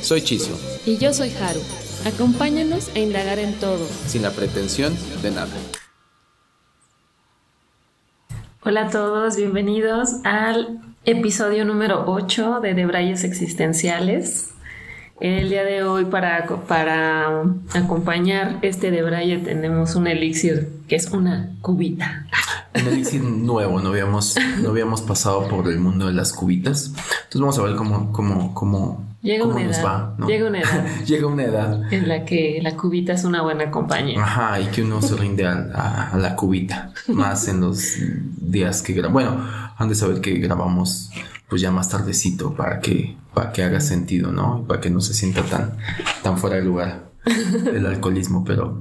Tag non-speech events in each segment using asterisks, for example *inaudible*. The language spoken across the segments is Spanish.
Soy Chisio. Y yo soy Haru. Acompáñanos a indagar en todo. Sin la pretensión de nada. Hola a todos, bienvenidos al episodio número 8 de Debrayes Existenciales. El día de hoy para, para acompañar este debraye tenemos un elixir que es una cubita. Un elixir nuevo, no habíamos, no habíamos pasado por el mundo de las cubitas. Entonces vamos a ver cómo, cómo, cómo, Llega una edad, Llega una edad. Llega una edad. En la que la cubita es una buena compañía. Ajá, y que uno se rinde a, la cubita. Más en los días que grabamos. Bueno, han de saber que grabamos pues ya más tardecito para que, para que haga sentido, ¿no? Para que no se sienta tan, tan fuera de lugar el alcoholismo, pero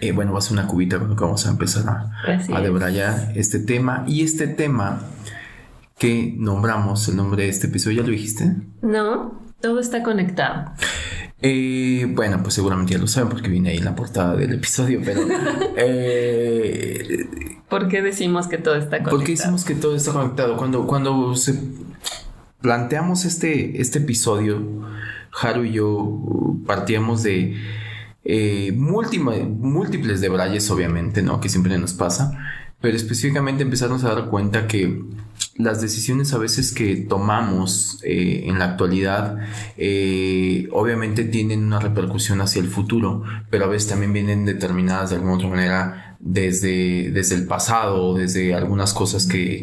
eh, bueno, va a ser una cubita con lo que vamos a empezar a, a debrayar este tema. Y este tema que nombramos, el nombre de este episodio, ¿ya lo dijiste? No, todo está conectado. Eh, bueno, pues seguramente ya lo saben porque viene ahí en la portada del episodio, pero... *laughs* eh, ¿Por qué decimos que todo está conectado? ¿Por qué decimos que todo está conectado? Cuando, cuando se planteamos este, este episodio, Haru y yo partíamos de eh, múltiples, múltiples debrayes, obviamente, ¿no? Que siempre nos pasa, pero específicamente empezamos a dar cuenta que las decisiones a veces que tomamos eh, en la actualidad eh, obviamente tienen una repercusión hacia el futuro, pero a veces también vienen determinadas de alguna otra manera desde, desde el pasado, desde algunas cosas que,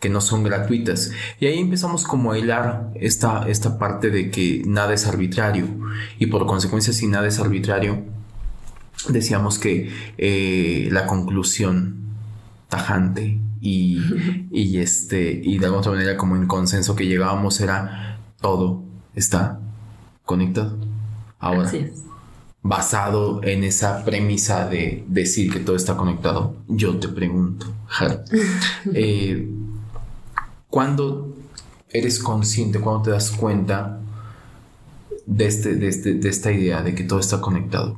que, no son gratuitas. Y ahí empezamos como a hilar esta, esta parte de que nada es arbitrario y por consecuencia si nada es arbitrario, decíamos que eh, la conclusión tajante y, y, este, y de alguna otra manera como en consenso que llegábamos era todo está conectado. Ahora, basado en esa premisa de decir que todo está conectado, yo te pregunto, *laughs* eh, ¿cuándo eres consciente, cuando te das cuenta de, este, de, este, de esta idea de que todo está conectado?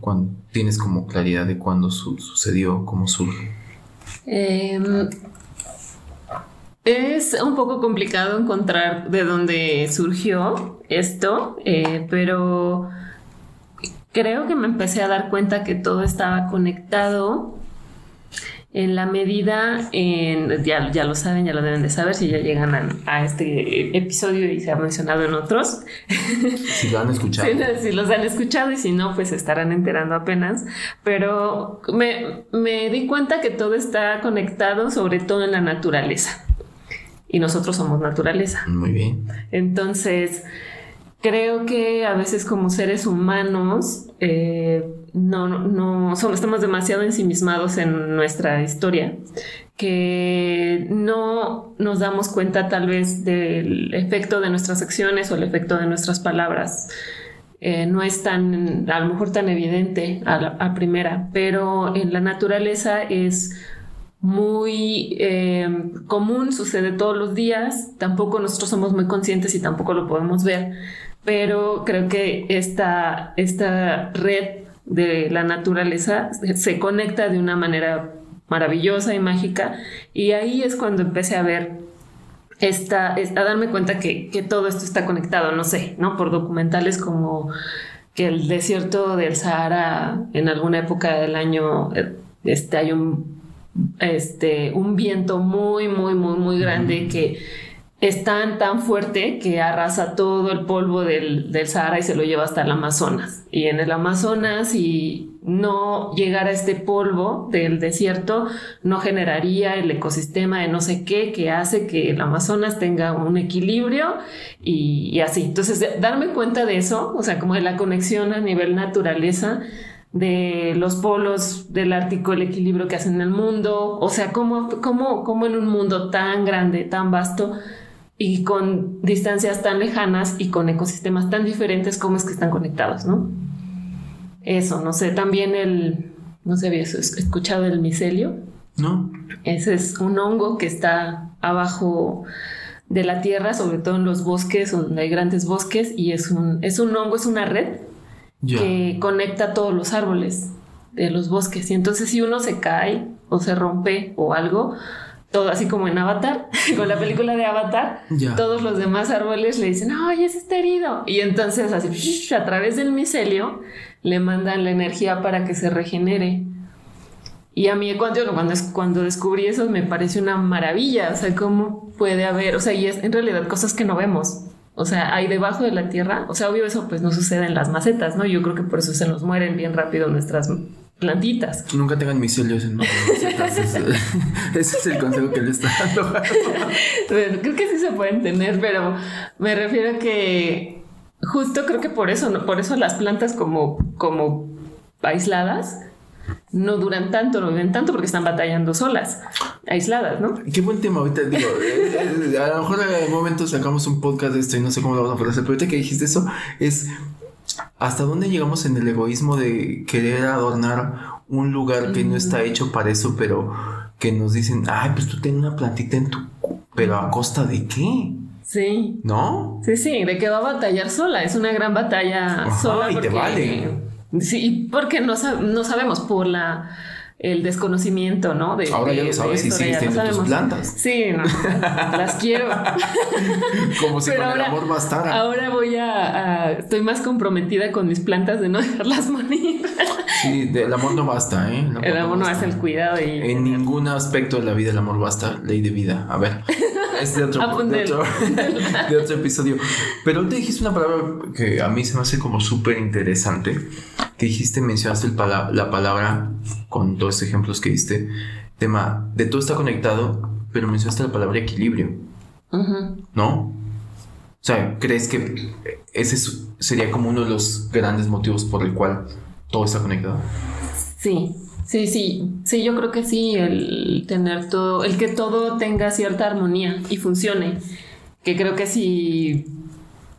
Tienes como claridad de cuándo sucedió, cómo surge. Eh, es un poco complicado encontrar de dónde surgió esto, eh, pero creo que me empecé a dar cuenta que todo estaba conectado en la medida, en, ya, ya lo saben, ya lo deben de saber si ya llegan a, este episodio y se ha mencionado en otros. *laughs* Si lo han escuchado. si los han escuchado y si no, pues estarán enterando apenas. Pero me, me di cuenta que todo está conectado, sobre todo en la naturaleza y nosotros somos naturaleza. Muy bien. Entonces, creo que a veces como seres humanos eh, no, no somos, estamos demasiado ensimismados en nuestra historia que no nos damos cuenta tal vez del efecto de nuestras acciones o el efecto de nuestras palabras. Eh, no es tan, a lo mejor tan evidente a, la, a primera, pero en la naturaleza es muy eh, común, sucede todos los días, tampoco nosotros somos muy conscientes y tampoco lo podemos ver, pero creo que esta, esta red de la naturaleza se conecta de una manera maravillosa y mágica y ahí es cuando empecé a ver esta, a darme cuenta que, que todo esto está conectado, no sé, ¿no? Por documentales como que el desierto del Sahara en alguna época del año eh, este, hay un este, un viento muy, muy, muy, muy grande que es tan, tan fuerte que arrasa todo el polvo del, del, Sahara y se lo lleva hasta el Amazonas. Y en el Amazonas, si no llegara este polvo del desierto, no generaría el ecosistema de no sé qué que hace que el Amazonas tenga un equilibrio y, y así. Entonces, darme cuenta de eso, o sea, como de la conexión a nivel naturaleza, de los polos del Ártico, el equilibrio que hacen en el mundo, o sea, cómo, cómo, cómo en un mundo tan grande, tan vasto, y con distancias tan lejanas y con ecosistemas tan diferentes, ¿cómo es que están conectados, no? Eso, no sé, también el, no sé, ¿habías escuchado el micelio? No. Ese es un hongo que está abajo de la tierra, sobre todo en los bosques, donde hay grandes bosques, y es un, es un hongo, es una red que conecta todos los árboles de los bosques. Y entonces si uno se cae o se rompe o algo, todo así como en Avatar, *laughs* con la película de Avatar, todos los demás árboles le dicen, ay, ese está herido. Y entonces así, *laughs* a través del micelio, le mandan la energía para que se regenere. Y a mí cuando, cuando, cuando descubrí eso me parece una maravilla, o sea, cómo puede haber, o sea, y es en realidad cosas que no vemos. O sea, hay debajo de la tierra, o sea, obvio eso pues no sucede en las macetas, ¿no? Yo creo que por eso se nos mueren bien rápido nuestras plantitas. Nunca tengan micelios en macetas. ese, es el consejo que le está dando. creo que sí se pueden tener, pero me refiero a que justo creo que por eso, por eso las plantas como, como aisladas no duran tanto, no viven tanto porque están batallando solas, aisladas, ¿no? Qué buen tema ahorita, digo, *laughs* eh, eh, a lo mejor en algún momento sacamos un podcast de esto y no sé cómo lo vamos a hacer, pero ahorita que dijiste eso, es hasta dónde llegamos en el egoísmo de querer adornar un lugar que no está hecho para eso, pero que nos dicen, ay, pues tú tienes una plantita en tu... pero a costa de qué? Sí. ¿No? Sí, sí, de que va a batallar sola. Es una gran batalla sola. Y te vale. Sí, porque no, no sabemos por la el desconocimiento, ¿no? De, Ahora ya lo sabes si sigues teniendo tus plantas. Sí, no, las quiero. *laughs* Como si con el amor bastara. Ahora voy a, Estoy más comprometida con mis plantas de no *laughs* dejarlas morir. sí, el amor no basta, ¿eh? El amor, no, basta el cuidado y... En ningún aspecto de la vida el amor basta. Ley de vida. A ver. *laughs* Es de otro, de otro, de otro episodio. Pero te dijiste una palabra que a mí se me hace como súper interesante. Que dijiste, mencionaste el la palabra con dos ejemplos que diste. Tema de todo está conectado, pero mencionaste la palabra equilibrio. ¿No? O sea, ¿crees que ese sería como uno de los grandes motivos por el cual todo está conectado? Sí, Sí, sí, sí, yo creo que sí, el tener todo, el que todo tenga cierta armonía y funcione, que creo que sí,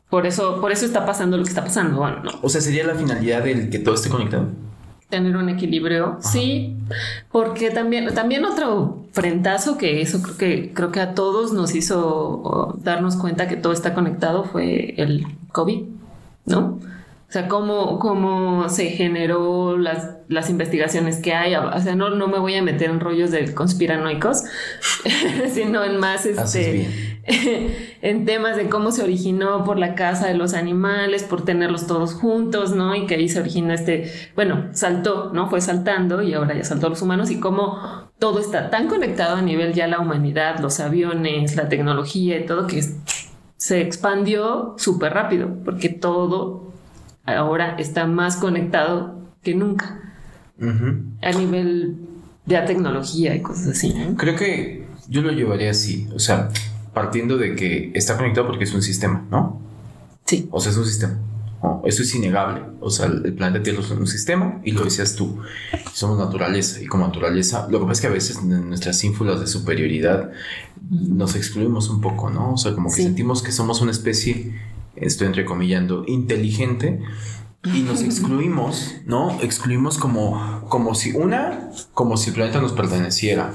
por eso, por eso está pasando lo que está pasando, bueno, ¿no? O sea, sería la finalidad del que todo esté conectado. Tener un equilibrio, sí, porque también, también otro frentazo que eso creo que, creo que a todos nos hizo darnos cuenta que todo está conectado fue el COVID, ¿no? O sea, cómo, cómo se generó las, las investigaciones que hay. O sea, no, no me voy a meter en rollos de conspiranoicos, *laughs* sino en más este, *laughs* en temas de cómo se originó por la casa de los animales, por tenerlos todos juntos, ¿no? Y que ahí se originó este, bueno, saltó, ¿no? Fue saltando y ahora ya saltó los humanos y cómo todo está tan conectado a nivel ya la humanidad, los aviones, la tecnología y todo que se expandió súper rápido porque todo ahora está más conectado que nunca a nivel de la tecnología y cosas así. Creo que yo lo llevaría así, o sea, partiendo de que está conectado porque es un sistema, ¿no? Sí. O sea, es un sistema. eso es innegable. O sea, el planeta Tierra es un sistema y lo decías tú. Somos naturaleza y como naturaleza, lo que pasa es que a veces en nuestras ínfulas de superioridad nos excluimos un poco, ¿no? O sea, como que sentimos que somos una especie estoy entrecomillando, inteligente y nos *laughs* excluimos, ¿no? Excluimos como, como si una, como si el planeta nos perteneciera,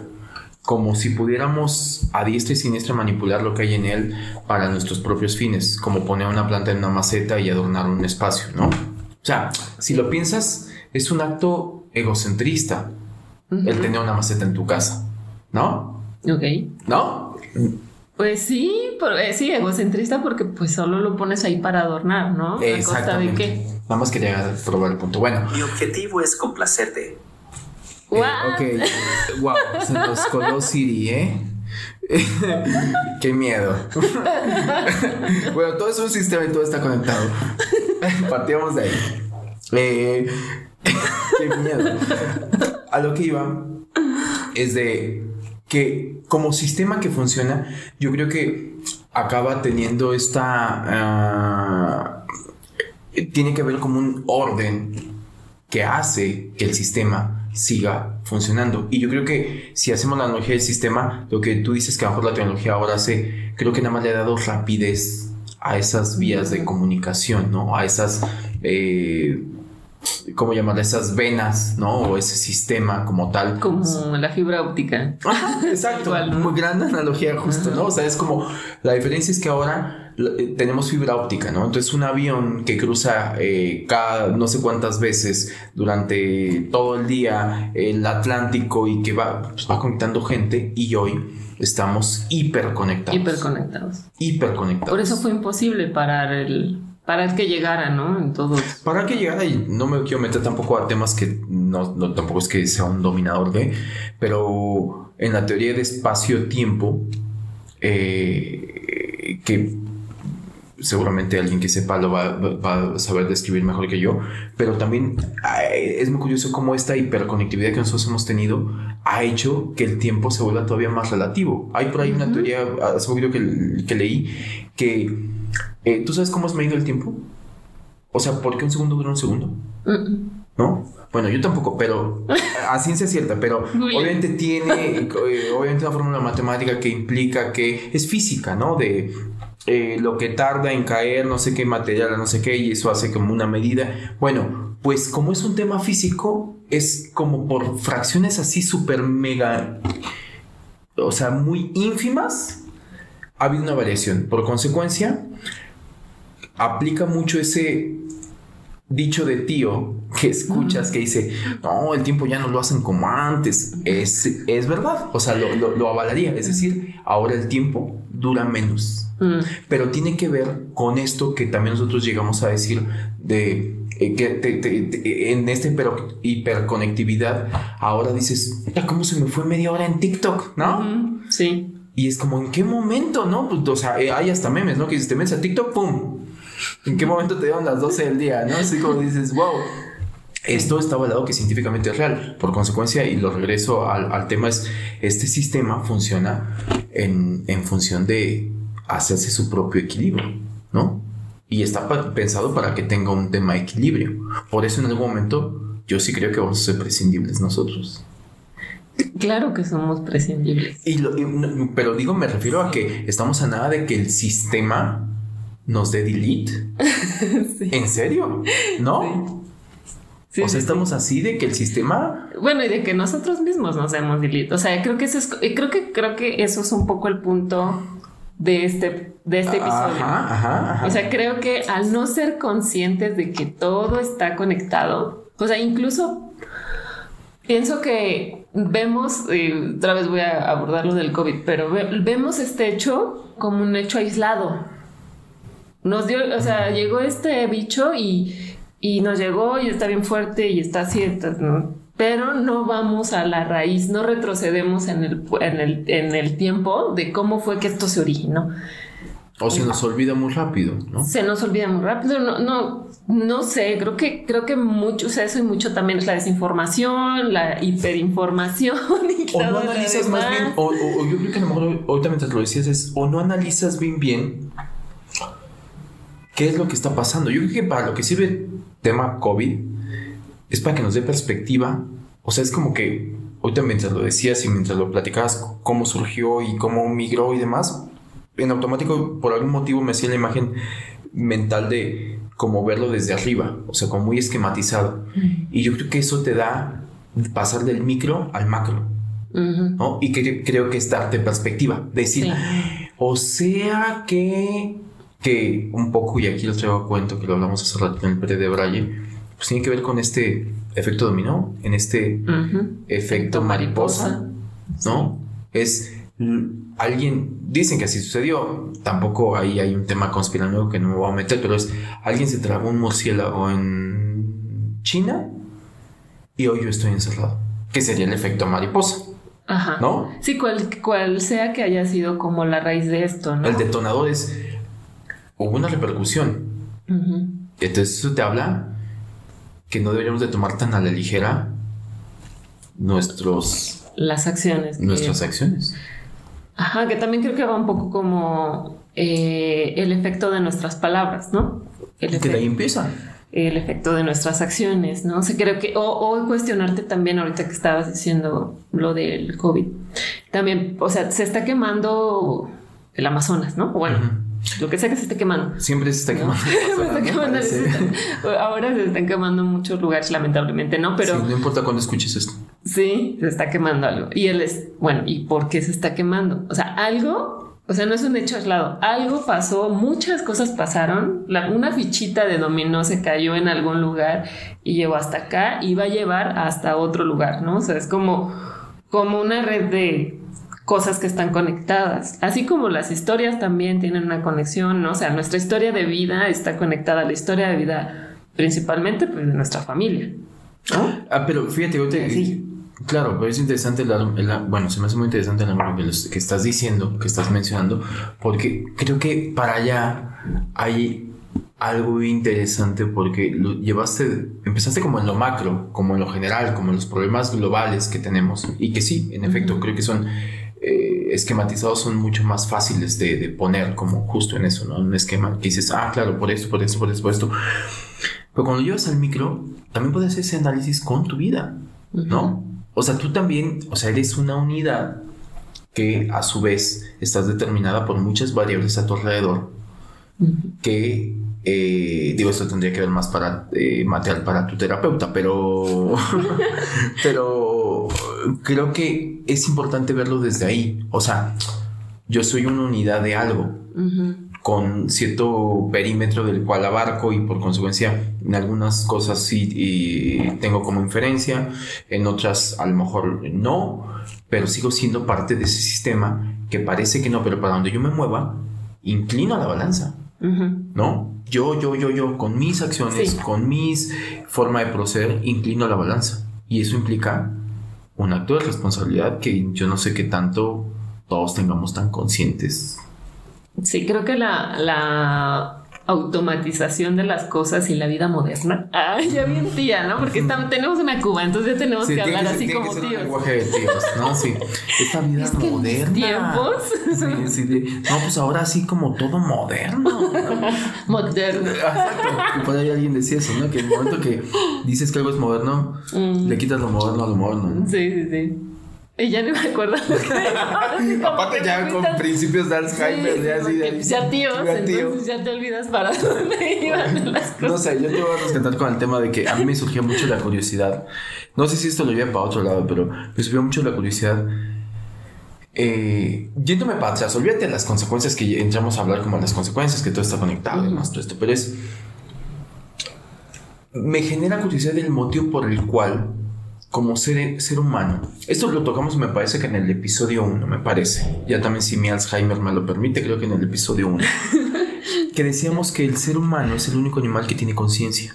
como si pudiéramos a diestra y siniestra manipular lo que hay en él para nuestros propios fines, como poner una planta en una maceta y adornar un espacio, ¿no? O sea, si lo piensas, es un acto egocentrista el tener una maceta en tu casa, ¿no? Ok. ¿No? Pues sí, eh, sí, egocentrista porque pues solo lo pones ahí para adornar, ¿no? Exactamente. de qué? Nada más quería probar el punto. Bueno. Mi objetivo es complacerte. Eh, ok, wow, se nos coló Siri, ¿eh? *laughs* Qué miedo. *laughs* bueno, todo es un sistema y todo está conectado. *laughs* Partíamos de ahí. Eh, qué miedo. A lo que iba es de que como sistema que funciona, yo creo que acaba teniendo esta... Ah, tiene que haber como un orden que hace que el sistema siga funcionando. Y yo creo que si hacemos la analogía del sistema, lo que tú dices que a lo mejor la tecnología ahora hace, creo que nada más le ha dado rapidez a esas vías de comunicación, ¿no? A esas... Eh, ¿cómo llamarle? Esas venas, ¿no? O ese sistema como tal. Como la fibra óptica. exacto. Muy gran analogía justo, ¿no? O sea, es como, la diferencia es que ahora eh, tenemos fibra óptica, ¿no? Entonces un avión que cruza eh, cada no sé cuántas veces durante todo el día el Atlántico y que va, pues, va conectando gente y hoy estamos hiperconectados. Hiperconectados. Hiperconectados. Por eso fue imposible parar el para que llegara, ¿no? En todos. Para que llegara, y no me quiero meter tampoco a temas que no, tampoco es que sea un dominador de, pero en la teoría de espacio-tiempo, eh, que seguramente alguien que sepa lo va, a saber describir mejor que yo, pero también es muy curioso cómo esta hiperconectividad que nosotros hemos tenido ha hecho que el tiempo se vuelva todavía más relativo. Hay por ahí una teoría, hace poquito que, que leí, que eh, ¿Tú sabes cómo es medido el tiempo? O sea, ¿por qué un segundo dura un segundo? ¿No? Bueno, yo tampoco, pero *laughs* a ciencia cierta, pero obviamente tiene, eh, obviamente una fórmula matemática que implica que es física, ¿no? De eh, lo que tarda en caer, no sé qué material, no sé qué, y eso hace como una medida. Bueno, pues como es un tema físico, es como por fracciones así súper mega, o sea, muy ínfimas, ha habido una variación. Por consecuencia, aplica mucho ese dicho de tío que escuchas que dice, no, el tiempo ya no lo hacen como antes. Es, es verdad, o sea, lo, avalaría. Es decir, ahora el tiempo dura menos. Mm. Pero tiene que ver con esto que también nosotros llegamos a decir de eh, que en esta hiperconectividad, ahora dices, ¿cómo se me fue media hora en TikTok? ¿No? Sí. Y es como, ¿en qué momento? ¿No? Pues, o sea, eh, hay hasta memes, ¿no? Que dices, te metes a TikTok, ¡pum! ¿En qué momento te dieron las 12 del día? ¿No? Así como dices, wow. Esto está avalado que científicamente es real. Por consecuencia, y lo regreso al, tema, es este sistema funciona en, función de hacerse su propio equilibrio, ¿no? Y está pensado para que tenga un tema de equilibrio. Por eso en algún momento yo sí creo que vamos a ser prescindibles nosotros. Claro que somos prescindibles. pero digo, me refiero a que estamos a nada de que el sistema nos dé delete. *laughs* ¿En serio? ¿No? o sea, estamos así de que el sistema. Bueno, y de que nosotros mismos nos demos delete. O sea, creo que eso es, creo que, creo que eso es un poco el punto de este, de este episodio. O sea, creo que al no ser conscientes de que todo está conectado, o sea, incluso pienso que vemos, y otra vez voy a abordar lo del COVID, pero vemos este hecho como un hecho aislado. Nos dio, o sea, llegó este bicho y, nos llegó y está bien fuerte y está así, pero no vamos a la raíz, no retrocedemos en el, en el, en el tiempo de cómo fue que esto se originó. O se nos olvida muy rápido, ¿no? Se nos olvida muy rápido, no, no, no sé, creo que, creo que mucho, o sea, eso y mucho también es la desinformación, la hiperinformación. Y o no analizas más bien, o, yo creo que a lo mejor ahorita mientras lo decías es, o no analizas bien bien qué es lo que está pasando. Yo creo que para lo que sirve el tema COVID es para que nos dé perspectiva. O sea, es como que ahorita mientras lo decías y mientras lo platicabas, cómo surgió y cómo migró y demás, en automático por algún motivo me hacía la imagen mental de como verlo desde arriba, o sea, como muy esquematizado. Y yo creo que eso te da pasar del micro al macro. ¿no? Y que, creo que es darte perspectiva, decir, o sea que que un poco, y aquí lo traigo a cuento, que lo hablamos hace rato en el pre de Braille, pues tiene que ver con este efecto dominó, en este efecto mariposa, ¿no? Es alguien, dicen que así sucedió, tampoco ahí hay un tema conspiranoico que no me voy a meter, pero es alguien se tragó un murciélago en China y hoy yo estoy encerrado, que sería el efecto mariposa. Ajá. ¿No? Sí, cual, cual sea que haya sido como la raíz de esto, ¿no? El detonador es hubo una repercusión. Entonces eso te habla que no deberíamos de tomar tan a la ligera nuestros... Las acciones. Nuestras acciones. Ajá, que también creo que va un poco como eh, el efecto de nuestras palabras, ¿no? El que de ahí empieza. el efecto de nuestras acciones, ¿no? O sea, creo que, o, o, cuestionarte también ahorita que estabas diciendo lo del COVID, también, o sea, se está quemando el Amazonas, ¿no? Bueno, lo que sea que se esté quemando. Siempre se está quemando. *laughs* ahora se están quemando muchos lugares, lamentablemente, ¿no? Pero... no importa cuándo escuches esto. Sí, se está quemando algo. Y él es, bueno, ¿y por qué se está quemando? O sea, algo o sea, no es un hecho aislado. Algo pasó, muchas cosas pasaron. una fichita de dominó se cayó en algún lugar y llegó hasta acá y va a llevar hasta otro lugar, ¿no? O sea, es como, como una red de cosas que están conectadas. Así como las historias también tienen una conexión, ¿no? O sea, nuestra historia de vida está conectada a la historia de vida principalmente pues, de nuestra familia. ¿no? Ah, pero fíjate, yo te, sí. Claro, pero es interesante, bueno, se me hace muy interesante la que, que estás diciendo, que estás mencionando, porque creo que para allá hay algo interesante porque lo llevaste, empezaste como en lo macro, como en lo general, como en los problemas globales que tenemos y que sí, en efecto, creo que son eh, esquematizados, son mucho más fáciles de, poner como justo en eso, ¿no? Un esquema que dices, ah, claro, por esto, por esto, por esto, por esto. Pero cuando llevas al micro, también puedes hacer ese análisis con tu vida, ¿no? O sea, tú también, o sea, eres una unidad que a su vez estás determinada por muchas variables a tu alrededor que eh, digo esto tendría que ver más para eh, material para tu terapeuta pero *laughs* pero creo que es importante verlo desde ahí o sea yo soy una unidad de algo con cierto perímetro del cual abarco y por consecuencia en algunas cosas sí tengo como inferencia, en otras a lo mejor no, pero sigo siendo parte de ese sistema que parece que no, pero para donde yo me mueva, inclino a la balanza, ¿no? Yo, yo, yo, yo, con mis acciones, con mis forma de proceder, inclino la balanza. Y eso implica un acto de responsabilidad que yo no sé qué tanto todos tengamos tan conscientes. Sí, creo que la, la automatización de las cosas y la vida moderna. Ah, *laughs* ya bien tía, ¿no? Porque tenemos una Cuba, entonces ya tenemos que hablar así como tíos. Un lenguaje de tíos, ¿no? Sí. Esta *laughs* vida es que moderna. tiempos. Sí, *laughs* sí. De, no, pues ahora sí como todo moderno. moderno. Exacto. Por ahí alguien decía eso, ¿no? Que en el momento que dices que algo es moderno, mm. le quitas lo moderno a lo moderno. Sí, sí, sí. Y ya no me acuerdo. *laughs* Aparte ya con principios de Alzheimer, ya así de... Ya tíos, entonces ya te olvidas para *laughs* dónde iban las cosas. No sé, yo te voy a rescatar con el tema de que a mí me surgió mucho la curiosidad. No sé si esto lo lleva para otro lado, pero me surgió mucho la curiosidad. Eh, yéndome para atrás, olvídate de las consecuencias que entramos a hablar como las consecuencias, que todo está conectado y más todo esto, pero es... Me genera curiosidad el motivo por el cual como ser, ser humano. Esto lo tocamos, me parece que en el episodio 1, me parece. Ya también si mi Alzheimer me lo permite, creo que en el episodio 1. *laughs* que decíamos que el ser humano es el único animal que tiene conciencia.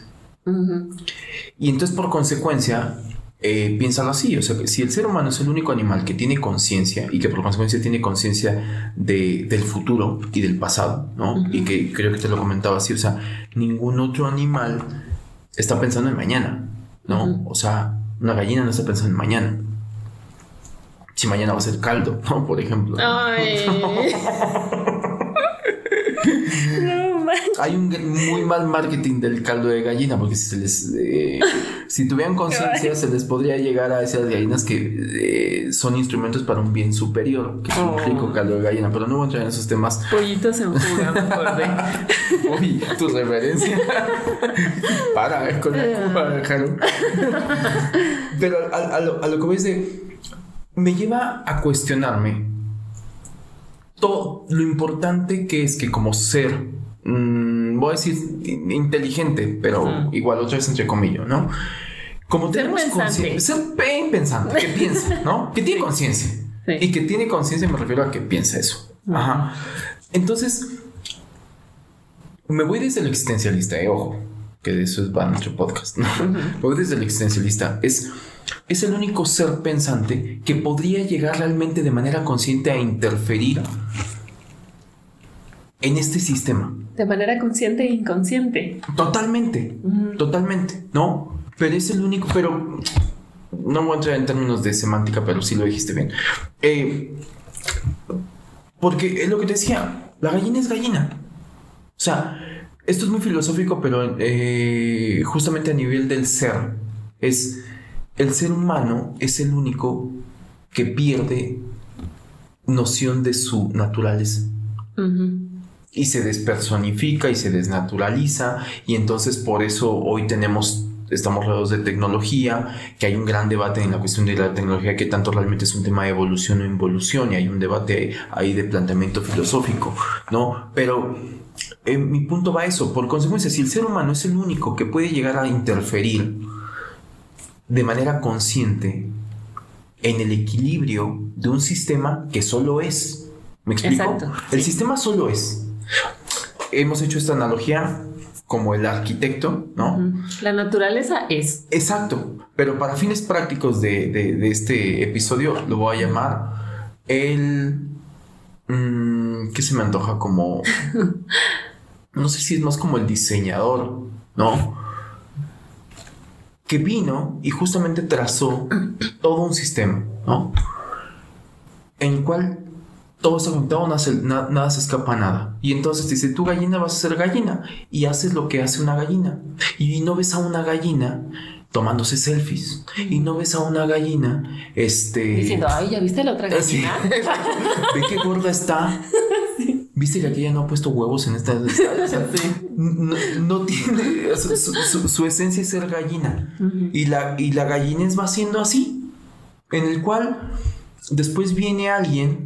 Y entonces por consecuencia, eh, piénsalo así, o sea, que si el ser humano es el único animal que tiene conciencia y que por consecuencia tiene conciencia de, del futuro y del pasado, ¿no? Y que creo que te lo comentaba así, o sea, ningún otro animal está pensando en mañana, ¿no? O sea, una gallina no está pensando en mañana. Si mañana va a ser caldo, *laughs* ¿no? Por ejemplo. Ay. *laughs* *laughs* Hay un muy mal marketing del caldo de gallina, porque si se les. Eh, *laughs* si tuvieran conciencia, se les podría llegar a esas gallinas que eh, son instrumentos para un bien superior, que es un oh. rico caldo de gallina, pero no voy a entrar en esos temas. Pollitos en fuga, *laughs* mejor Uy, tu referencia. *laughs* para, ver con la cuba, Pero a, lo, a lo que ves de. Me lleva a cuestionarme todo lo importante que es que como ser Mm, voy a decir inteligente, pero igual otra vez entre comillas, ¿no? Como tenemos conciencia, ser pensante, que piensa, ¿no? Que tiene conciencia. Y que tiene conciencia, me refiero a que piensa eso. Ajá. Entonces, me voy desde el existencialista, eh, ojo, que de eso es va nuestro podcast, ¿no? Me voy desde el existencialista. Es, es el único ser pensante que podría llegar realmente de manera consciente a interferir en este sistema. De manera consciente e inconsciente. Totalmente, totalmente, ¿no? Pero es el único, pero no voy a entrar en términos de semántica, pero sí lo dijiste bien. Eh, porque es lo que te decía, la gallina es gallina. O sea, esto es muy filosófico, pero eh, justamente a nivel del ser, es el ser humano es el único que pierde noción de su naturaleza. Y se despersonifica y se desnaturaliza y entonces por eso hoy tenemos estamos rodeados de tecnología, que hay un gran debate en la cuestión de la tecnología, que tanto realmente es un tema de evolución o involución, y hay un debate ahí de planteamiento filosófico, ¿no? Pero eh, mi punto va a eso, por consecuencia, si el ser humano es el único que puede llegar a interferir de manera consciente en el equilibrio de un sistema que solo es. ¿Me explico? el sistema solo es. Hemos hecho esta analogía como el arquitecto, ¿no? La naturaleza es. Exacto, pero para fines prácticos de, este episodio lo voy a llamar el... Mm, ¿Qué se me antoja? Como... *laughs* no sé si es más como el diseñador, ¿no? Que vino y justamente trazó todo un sistema, ¿no? En el cual todo está conectado, nada, se escapa a nada. Y entonces dice, tu gallina vas a ser gallina. Y haces lo que hace una gallina. Y no ves a una gallina tomándose selfies. Y no ves a una gallina, este... Diciendo, ay, ¿ya viste la otra gallina? *laughs* ¿Ve qué gorda está? *laughs* ¿Viste que aquella no ha puesto huevos en esta? *laughs* no, tiene... Su, esencia es ser gallina. y, la, y la gallinez va siendo así. En el cual después viene alguien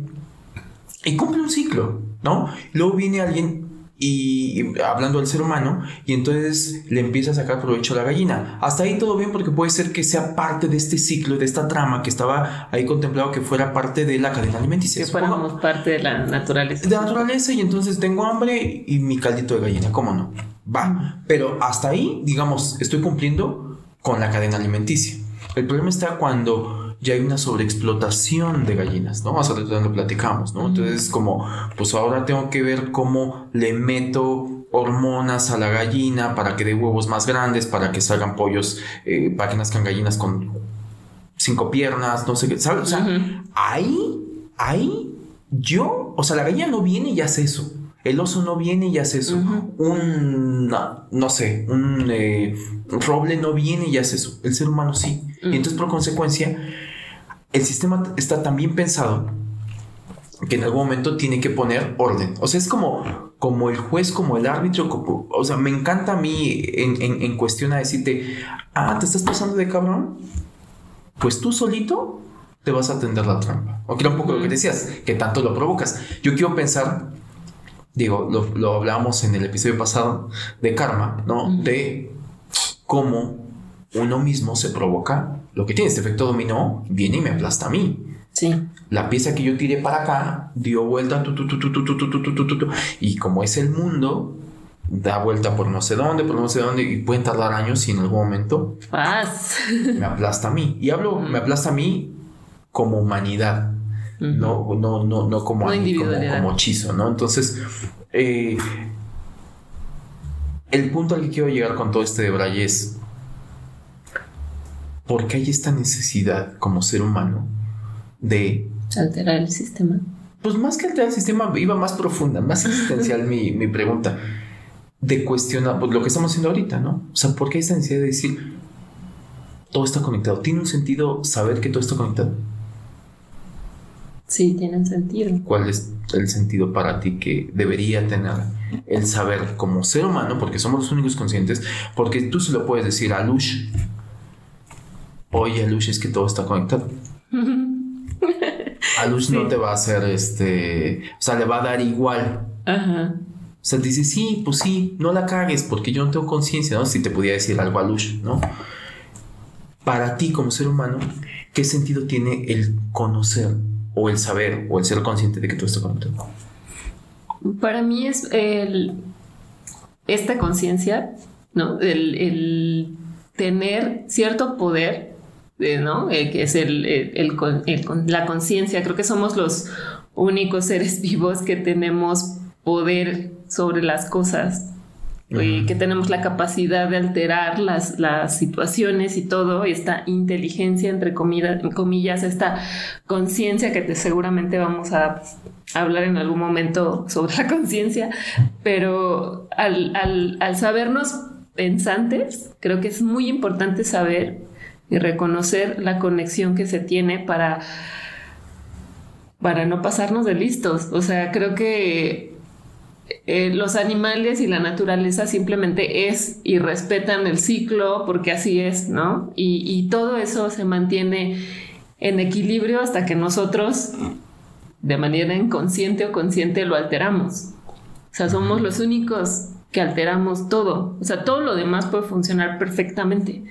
y cumple un ciclo, ¿no? Luego viene alguien y hablando del ser humano y entonces le empieza a sacar provecho a la gallina. Hasta ahí todo bien porque puede ser que sea parte de este ciclo, de esta trama que estaba ahí contemplado que fuera parte de la cadena alimenticia. Que fuéramos parte de la naturaleza. De la naturaleza y entonces tengo hambre y mi caldito de gallina, ¿cómo no? Va, pero hasta ahí, digamos, estoy cumpliendo con la cadena alimenticia. El problema está cuando ya hay una sobreexplotación de gallinas, ¿no? Más adelante lo platicamos, ¿no? Entonces, como, pues ahora tengo que ver cómo le meto hormonas a la gallina para que dé huevos más grandes, para que salgan pollos, eh, para que nazcan gallinas con cinco piernas, no sé qué, ¿sabes? O sea, ahí, ahí, yo, o sea, la gallina no viene y hace eso. El oso no viene y hace eso. Un, no, sé, un eh, roble no viene y hace eso. El ser humano sí. Y entonces, por consecuencia, el sistema está tan bien pensado que en algún momento tiene que poner orden. O sea, es como, como el juez, como el árbitro. o sea, me encanta a mí en, cuestión a decirte, ah, te estás pasando de cabrón. Pues tú solito te vas a atender la trampa. O quiero un poco lo que decías, que tanto lo provocas. Yo quiero pensar, digo, lo, lo hablamos en el episodio pasado de karma, ¿no? De cómo uno mismo se provoca lo que tiene este efecto dominó, viene y me aplasta a mí. Sí. La pieza que yo tiré para acá dio vuelta y como es el mundo, da vuelta por no sé dónde, por no sé dónde y pueden tardar años y en algún momento me aplasta a mí. Y hablo, me aplasta a mí como humanidad. No, no, no, no como, como, como, hechizo, ¿no? Entonces, eh, el punto al que quiero llegar con todo este de Braille es ¿por qué hay esta necesidad como ser humano de... Alterar el sistema. Pues más que alterar el sistema, iba más profunda, más existencial mi, mi, pregunta. De cuestionar pues, lo que estamos haciendo ahorita, ¿no? O sea, ¿por qué hay esta necesidad de decir, todo está conectado? ¿Tiene un sentido saber que todo está conectado? Sí, tiene un sentido. ¿Cuál es el sentido para ti que debería tener el saber como ser humano? Porque somos los únicos conscientes. Porque tú se lo puedes decir a Lush oye, Lush, es que todo está conectado. *laughs* a Lush no te va a hacer este, o sea, le va a dar igual. Ajá. O sea, dice, sí, pues sí, no la cagues porque yo no tengo conciencia, ¿no? Si te podía decir algo a Lush, ¿no? Para ti como ser humano, ¿qué sentido tiene el conocer o el saber o el ser consciente de que todo está conectado? Para mí es el, esta conciencia, ¿no? El, el tener cierto poder ¿no? Eh, que es el, la conciencia. Creo que somos los únicos seres *laughs* vivos que tenemos poder sobre las cosas. y que tenemos la capacidad de alterar las, las situaciones y todo, y esta inteligencia, entre comillas, esta conciencia que te, seguramente vamos a hablar en algún momento sobre la conciencia, pero al, al sabernos pensantes, creo que es muy importante saber y reconocer la conexión que se tiene para, para no pasarnos de listos. O sea, creo que eh, los animales y la naturaleza simplemente es y respetan el ciclo porque así es, ¿no? Y, todo eso se mantiene en equilibrio hasta que nosotros, de manera inconsciente o consciente, lo alteramos. O sea, somos los únicos que alteramos todo. O sea, todo lo demás puede funcionar perfectamente.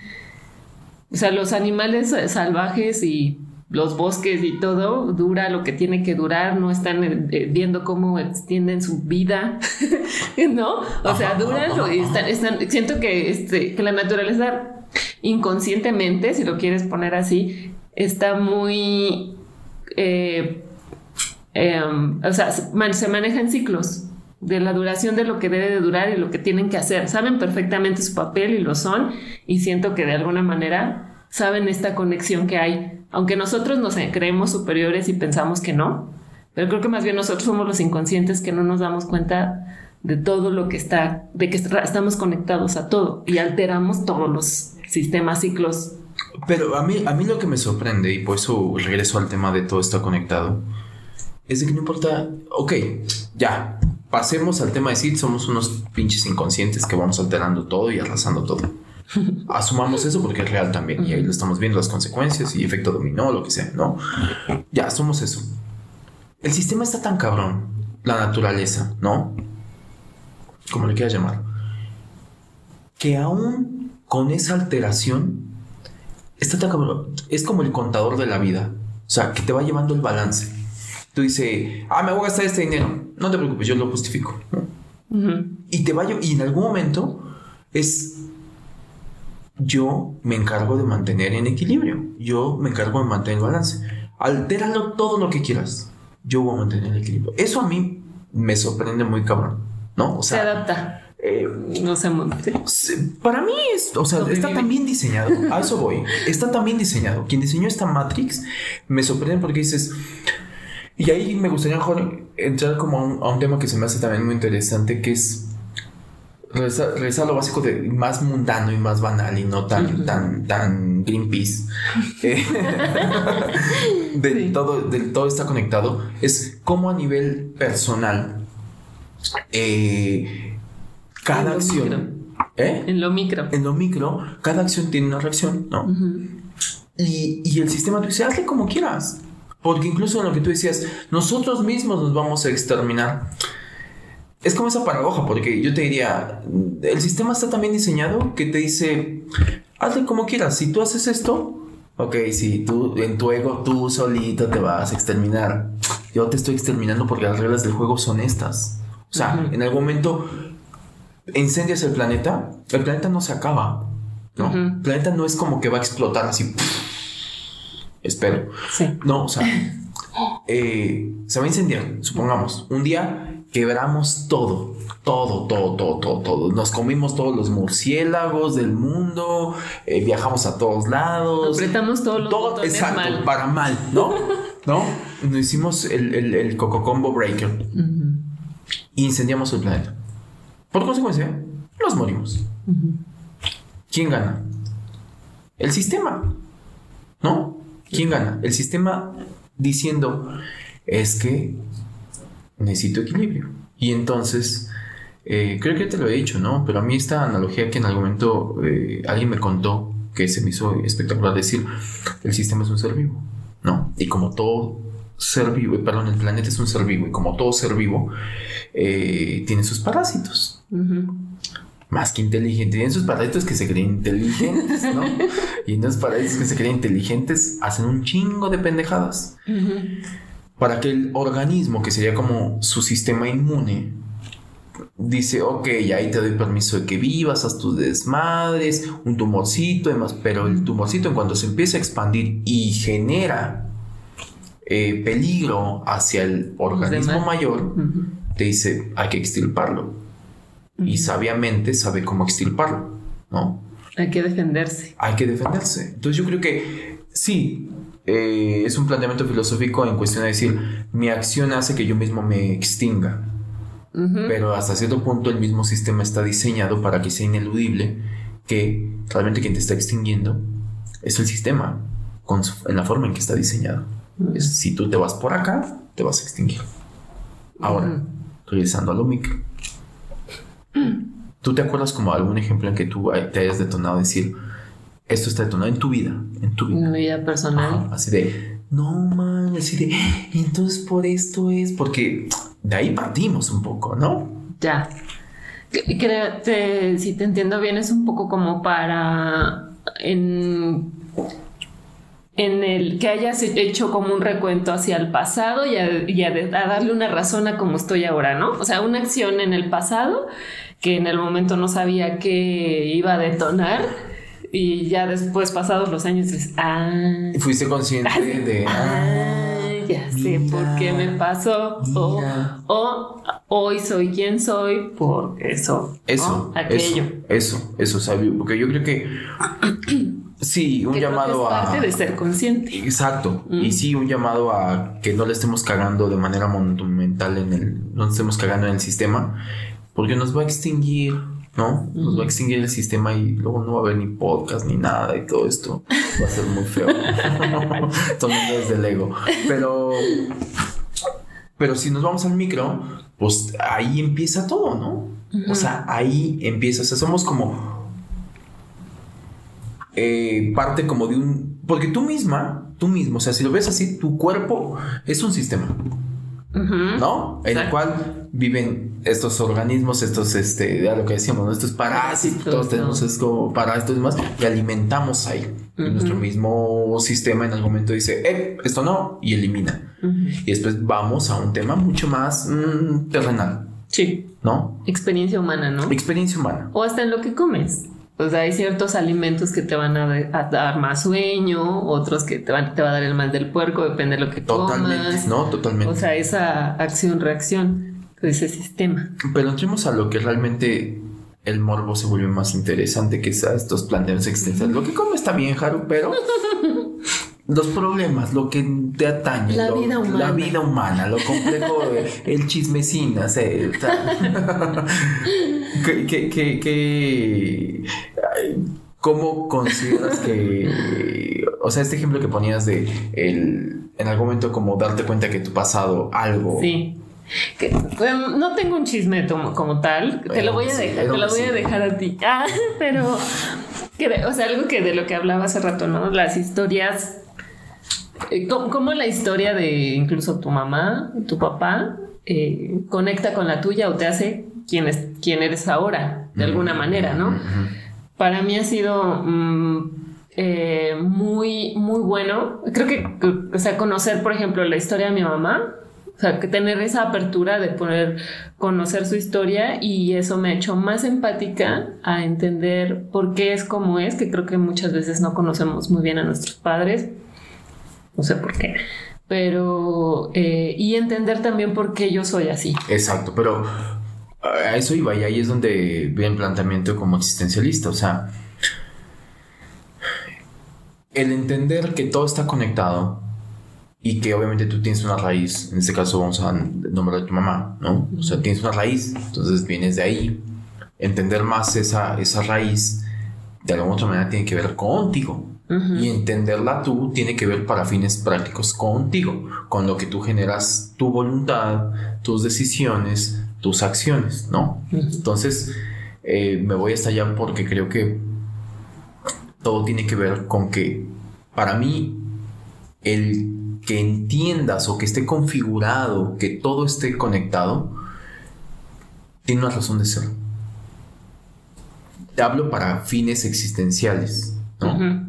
O sea, los animales salvajes y los bosques y todo dura lo que tiene que durar, no están eh, eh, viendo cómo extienden su vida, *laughs* ¿no? O sea, duran y están, siento que, este, que la naturaleza inconscientemente, si lo quieres poner así, está muy, eh, em, o sea, se maneja en ciclos de la duración de lo que debe de durar y lo que tienen que hacer. Saben perfectamente su papel y lo son y siento que de alguna manera saben esta conexión que hay aunque nosotros nos creemos superiores y pensamos que no, pero creo que más bien nosotros somos los inconscientes que no nos damos cuenta de todo lo que está, de que estamos conectados a todo y alteramos todos los sistemas, ciclos. Pero a mí, a mí lo que me sorprende, y por eso regreso al tema de todo está conectado, es de que no importa, ok, ya, pasemos al tema de si somos unos pinches inconscientes que vamos alterando todo y arrasando todo. *laughs* Asumamos eso porque es real también y ahí lo estamos viendo las consecuencias y efecto dominó, lo que sea, ¿no? Ya, asumamos eso. El sistema está tan cabrón, la naturaleza, ¿no? Como le quieras llamar, que aún con esa alteración, está tan cabrón, es como el contador de la vida, o sea, que te va llevando el balance. Tú dices, ah, me voy a gastar este dinero, no te preocupes, yo lo justifico. Y te va y en algún momento es yo me encargo de mantener en equilibrio. Yo me encargo de mantener el balance. Altéralo todo lo que quieras. Yo voy a mantener el equilibrio. Eso a mí me sorprende muy cabrón, ¿no? O sea, se adapta. Eh, no sé, para mí es, o sea, está tan bien diseñado. A eso voy. Está tan bien diseñado. Quien diseñó esta Matrix me sorprende porque dices. Y ahí me gustaría entrar como a un, a un tema que se me hace también muy interesante, que es regresar, a lo básico de más mundano y más banal y no tan, tan, tan Greenpeace. Eh, *laughs* de todo, del todo está conectado. Es como a nivel personal. Eh, cada acción. ¿eh? En lo micro. En lo micro, cada acción tiene una reacción, ¿no? y, y, el sistema te dice, hazle como quieras. Porque incluso en lo que tú decías, nosotros mismos nos vamos a exterminar es como esa paradoja, porque yo te diría, el sistema está también diseñado que te dice, hazle como quieras, si tú haces esto, ok, si tú en tu ego tú solito te vas a exterminar, yo te estoy exterminando porque las reglas del juego son estas. O sea, en algún momento incendias el planeta, el planeta no se acaba, ¿no? El planeta no es como que va a explotar así. Espero. No, o sea, eh, se va a incendiar, supongamos. Un día quebramos todo, todo, todo, todo, todo, todo. Nos comimos todos los murciélagos del mundo, eh, viajamos a todos lados. Apretamos todos los todo, exacto, para mal, ¿no? *laughs* ¿No? Nos hicimos el, el, Coco Combo Breaker. Incendiamos el planeta. Por consecuencia, nos morimos. ¿Quién gana? El sistema. ¿No? ¿Quién gana? El sistema diciendo es que necesito equilibrio. Y entonces, eh, creo que te lo he dicho, ¿no? Pero a mí esta analogía que en algún momento eh, alguien me contó, que se me hizo espectacular decir, el sistema es un ser vivo, ¿no? Y como todo ser vivo, eh, perdón, el planeta es un ser vivo, y como todo ser vivo, tiene sus parásitos. Más que inteligente, tienen sus parásitos que se creen inteligentes, ¿no? *laughs* y esos parásitos que se creen inteligentes hacen un chingo de pendejadas. Para que el organismo, que sería como su sistema inmune, dice, ok, ahí te doy permiso de que vivas, haz tus desmadres, un tumorcito, demás, pero el tumorcito en cuanto se empieza a expandir y genera eh, peligro hacia el organismo mayor, te dice, hay que extirparlo. Y sabiamente sabe cómo extirparlo, ¿no? Hay que defenderse. Hay que defenderse. Entonces yo creo que sí, eh, es un planteamiento filosófico en cuestión de decir, mi acción hace que yo mismo me extinga. Pero hasta cierto punto el mismo sistema está diseñado para que sea ineludible que realmente quien te está extinguiendo es el sistema con en la forma en que está diseñado. si tú te vas por acá, te vas a extinguir. Ahora, regresando a lo micro. *clears throat* ¿Tú te acuerdas como algún ejemplo en que tú te hayas detonado decir, esto está detonado en tu vida, en tu vida? En mi vida personal. así de, no man, así de, entonces por esto es, porque de ahí partimos un poco, ¿no? Ya. Creo, que si te entiendo bien, es un poco como para en, en el que hayas hecho como un recuento hacia el pasado y, a, darle una razón a cómo estoy ahora, ¿no? O sea, una acción en el pasado que en el momento no sabía que iba a detonar y ya después pasados los años dices, ah, fuiste consciente de, ah, ya sé por qué me pasó o, hoy soy quien soy por eso. Eso, aquello. Eso, eso, sabio, porque yo creo que sí, un llamado es parte de ser consciente. Exacto, y sí, un llamado a que no le estemos cagando de manera monumental en el, no le estemos cagando en el sistema, porque nos va a extinguir. ¿no? Nos va a extinguir el sistema y luego no va a haber ni podcast ni nada y todo esto va a ser muy feo. Tomando desde el ego. Pero, pero si nos vamos al micro, pues ahí empieza todo, ¿no? O sea, ahí empieza. O sea, somos como eh, parte como de un. Porque tú misma, tú mismo, o sea, si lo ves así, tu cuerpo es un sistema. ¿no? En el cual viven estos organismos, estos, este, ya lo que decíamos, ¿no? estos parásitos, todos tenemos es como parásitos y demás, y alimentamos ahí. Nuestro mismo sistema en algún momento dice, eh, esto no, y elimina. Y después vamos a un tema mucho más mm, terrenal. Sí. ¿No? Experiencia humana, ¿no? Experiencia humana. O hasta en lo que comes. O sea, hay ciertos alimentos que te van a, dar más sueño, otros que te, van, te va a dar el mal del puerco, depende de lo que Totalmente, ¿no? Totalmente. O sea, esa acción-reacción ese sistema. Pero entremos a lo que realmente el morbo se vuelve más interesante que estos planteos extensos. Lo que come está bien, Haru, pero *laughs* los problemas, lo que te atañe, la, vida, humana. la vida humana, lo complejo, *laughs* el chismecina, *laughs* ¿qué, qué, qué, ¿Cómo consideras que, o sea, este ejemplo que ponías de el, en algún momento como darte cuenta que tu pasado algo... Sí. Que, em, no tengo un chisme como, tal, te lo voy a dejar, te lo voy a dejar a ti. Ah, *laughs* pero, o sea, algo que de lo que hablaba hace rato, ¿no? Las historias eh, ¿Cómo, la historia de incluso tu mamá, tu papá, eh, conecta con la tuya o te hace quién, es, quién eres ahora, de alguna manera, ¿no? Para mí ha sido mm, eh, muy, muy bueno. Creo que, o sea, conocer, por ejemplo, la historia de mi mamá, o sea, que tener esa apertura de poder conocer su historia y eso me ha hecho más empática a entender por qué es como es, que creo que muchas veces no conocemos muy bien a nuestros padres no sé por qué. Pero, eh, y entender también por qué yo soy así. Exacto, pero a eso iba y ahí es donde viene el planteamiento como existencialista, o sea, el entender que todo está conectado y que obviamente tú tienes una raíz, en este caso vamos a nombrar a tu mamá, ¿no? O sea, tienes una raíz, entonces vienes de ahí, entender más esa, esa raíz de alguna otra manera tiene que ver contigo, y entenderla tú tiene que ver para fines prácticos contigo, con lo que tú generas tu voluntad, tus decisiones, tus acciones, ¿no? Entonces, eh, me voy hasta allá porque creo que todo tiene que ver con que para mí el que entiendas o que esté configurado, que todo esté conectado, tiene una razón de ser. Te hablo para fines existenciales, ¿no?